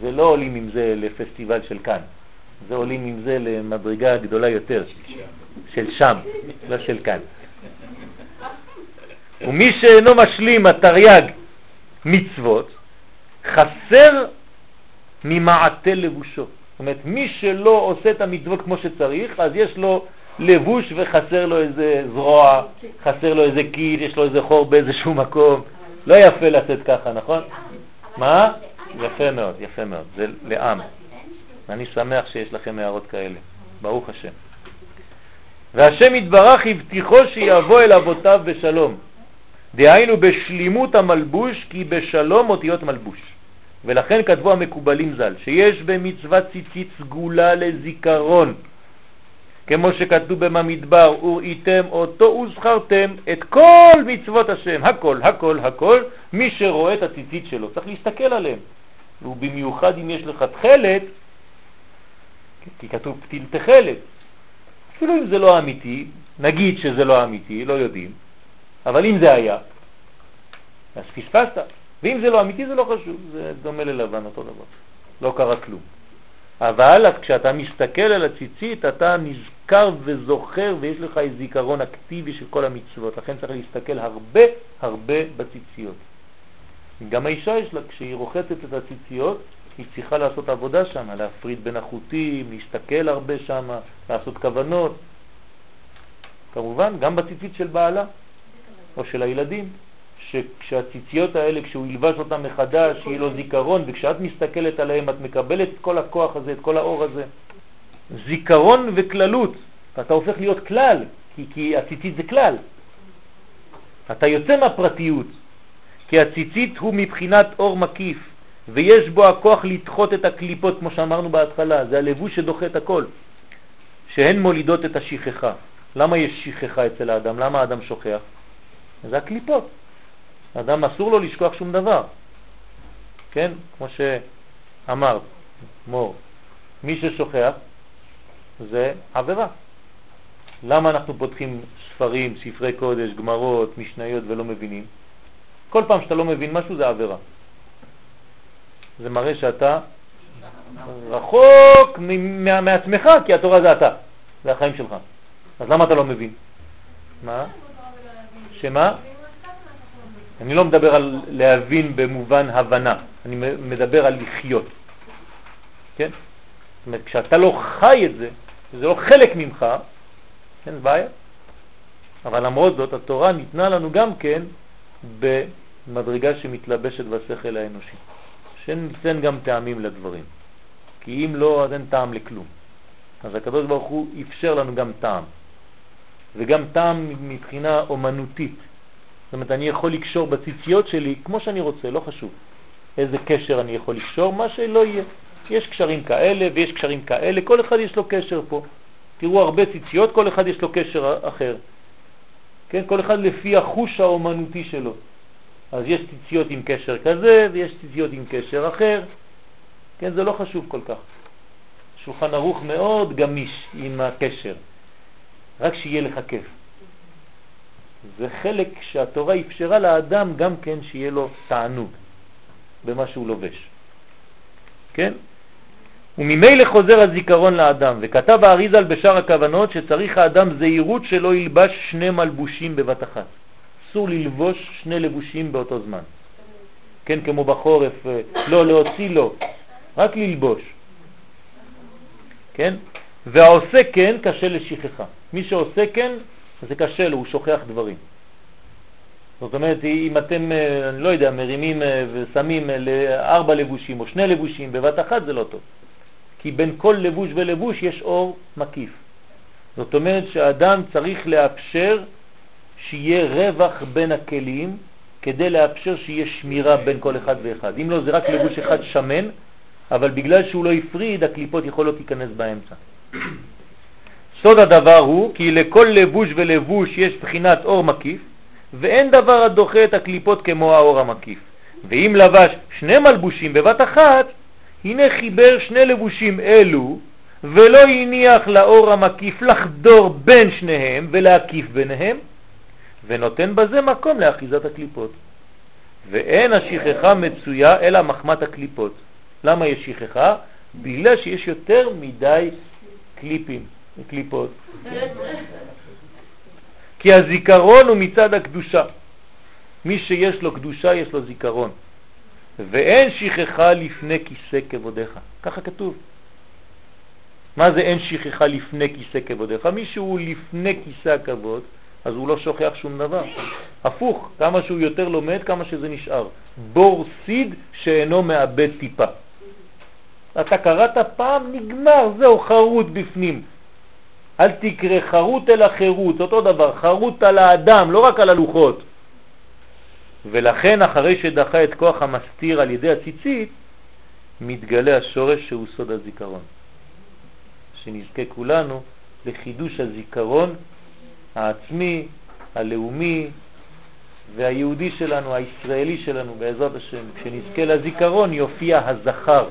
זה לא עולים עם זה לפסטיבל של כאן, זה עולים עם זה למדרגה גדולה יותר, של שם, לא של כאן. ומי שאינו משלים התרי"ג מצוות, חסר ממעטה לבושו. זאת אומרת, מי שלא עושה את המצוות כמו שצריך, אז יש לו לבוש וחסר לו איזה זרוע, חסר לו איזה קיד, יש לו איזה חור באיזשהו מקום. לא יפה לצאת ככה, נכון? מה? יפה מאוד, יפה מאוד. זה לעם. אני שמח שיש לכם הערות כאלה. ברוך השם. והשם יתברך הבטיחו שיבוא אל אבותיו בשלום. דהיינו בשלימות המלבוש כי בשלום אותיות מלבוש. ולכן כתבו המקובלים ז"ל שיש במצוות ציצית סגולה לזיכרון, כמו שכתוב במדבר, וראיתם אותו וזכרתם את כל מצוות השם, הכל, הכל, הכל, מי שרואה את הציצית שלו, צריך להסתכל עליהם. ובמיוחד אם יש לך תכלת, כי כתוב פתיל תכלת, אפילו אם זה לא אמיתי, נגיד שזה לא אמיתי, לא יודעים, אבל אם זה היה, אז פספסת. ואם זה לא אמיתי זה לא חשוב, זה דומה ללבן אותו דבר, לא קרה כלום. אבל כשאתה מסתכל על הציצית אתה נזכר וזוכר ויש לך זיכרון אקטיבי של כל המצוות, לכן צריך להסתכל הרבה הרבה בציציות. גם האישה יש לה, כשהיא רוחצת את הציציות, היא צריכה לעשות עבודה שם, להפריד בין החוטים, להסתכל הרבה שם, לעשות כוונות. כמובן, גם בציצית של בעלה או של הילדים. שכשהציציות האלה, כשהוא ילבש אותם מחדש, יהיה לו זיכרון, וכשאת מסתכלת עליהם את מקבלת את כל הכוח הזה, את כל האור הזה. זיכרון וכללות, אתה הופך להיות כלל, כי, כי הציצית זה כלל. אתה יוצא מהפרטיות, כי הציצית הוא מבחינת אור מקיף, ויש בו הכוח לדחות את הקליפות, כמו שאמרנו בהתחלה, זה הלבוש שדוחה את הכל, שהן מולידות את השכחה. למה יש שכחה אצל האדם? למה האדם שוכח? זה הקליפות. אדם אסור לו לשכוח שום דבר. כן? כמו שאמר מור, מי ששוכח זה עבירה. למה אנחנו פותחים ספרים, ספרי קודש, גמרות, משניות ולא מבינים? כל פעם שאתה לא מבין משהו זה עבירה. זה מראה שאתה רחוק מעצמך, כי התורה זה אתה, זה החיים שלך. אז למה אתה לא מבין? מה? שמה? אני לא מדבר על להבין במובן הבנה, אני מדבר על לחיות. כן? זאת אומרת, כשאתה לא חי את זה, זה לא חלק ממך, כן, בעיה. אבל למרות זאת, התורה ניתנה לנו גם כן במדרגה שמתלבשת בשכל האנושי. שניתן גם טעמים לדברים. כי אם לא, אז אין טעם לכלום. אז הקדוש ברוך הוא אפשר לנו גם טעם. וגם טעם מבחינה אומנותית. זאת אומרת, אני יכול לקשור בציציות שלי כמו שאני רוצה, לא חשוב איזה קשר אני יכול לקשור, מה שלא יהיה. יש קשרים כאלה ויש קשרים כאלה, כל אחד יש לו קשר פה. תראו הרבה ציציות, כל אחד יש לו קשר אחר. כן, כל אחד לפי החוש האומנותי שלו. אז יש ציציות עם קשר כזה ויש ציציות עם קשר אחר. כן, זה לא חשוב כל כך. שולחן ערוך מאוד גמיש עם הקשר, רק שיהיה לך כיף. זה חלק שהתורה אפשרה לאדם גם כן שיהיה לו תענוג במה שהוא לובש. כן? וממילא חוזר הזיכרון לאדם, וכתב האריזל בשאר הכוונות שצריך האדם זהירות שלא ילבש שני מלבושים בבת אחת. אסור ללבוש שני לבושים באותו זמן. כן, כמו בחורף, אה, לא להוציא לו, רק ללבוש. כן? והעושה כן קשה לשכחה. מי שעושה כן זה קשה לו, הוא שוכח דברים. זאת אומרת, אם אתם, אה, אני לא יודע, מרימים אה, ושמים אה, ארבע לבושים או שני לבושים בבת אחת זה לא טוב. כי בין כל לבוש ולבוש יש אור מקיף. זאת אומרת שהאדם צריך לאפשר שיהיה רווח בין הכלים כדי לאפשר שיהיה שמירה בין כל אחד ואחד. אם לא, זה רק לבוש אחד שמן, אבל בגלל שהוא לא הפריד, הקליפות יכולות להיכנס באמצע. סוד הדבר הוא כי לכל לבוש ולבוש יש בחינת אור מקיף, ואין דבר הדוחה את הקליפות כמו האור המקיף. ואם לבש שני מלבושים בבת אחת, הנה חיבר שני לבושים אלו, ולא הניח לאור המקיף לחדור בין שניהם ולהקיף ביניהם, ונותן בזה מקום לאחיזת הקליפות. ואין השכחה מצויה אלא מחמת הקליפות. למה יש שכחה? בגלל שיש יותר מדי קליפים. קליפות. כי הזיכרון הוא מצד הקדושה. מי שיש לו קדושה יש לו זיכרון. ואין שכחה לפני כיסא כבודיך. ככה כתוב. מה זה אין שכחה לפני כיסא כבודיך? מי שהוא לפני כיסא הכבוד, אז הוא לא שוכח שום דבר. הפוך, כמה שהוא יותר לומד, כמה שזה נשאר. בור סיד שאינו מאבד טיפה. אתה קראת פעם, נגמר, זהו, חרוט בפנים. אל תקרא חרוט אלא חירות, אותו דבר, חרוט על האדם, לא רק על הלוחות. ולכן אחרי שדחה את כוח המסתיר על ידי הציצית, מתגלה השורש שהוא סוד הזיכרון. שנזכה כולנו לחידוש הזיכרון העצמי, הלאומי והיהודי שלנו, הישראלי שלנו, בעזרת השם. כשנזכה לזיכרון יופיע הזכר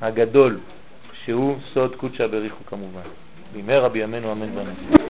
הגדול, שהוא סוד קודשא בריחו כמובן. במהרה בימינו אמן ואמן.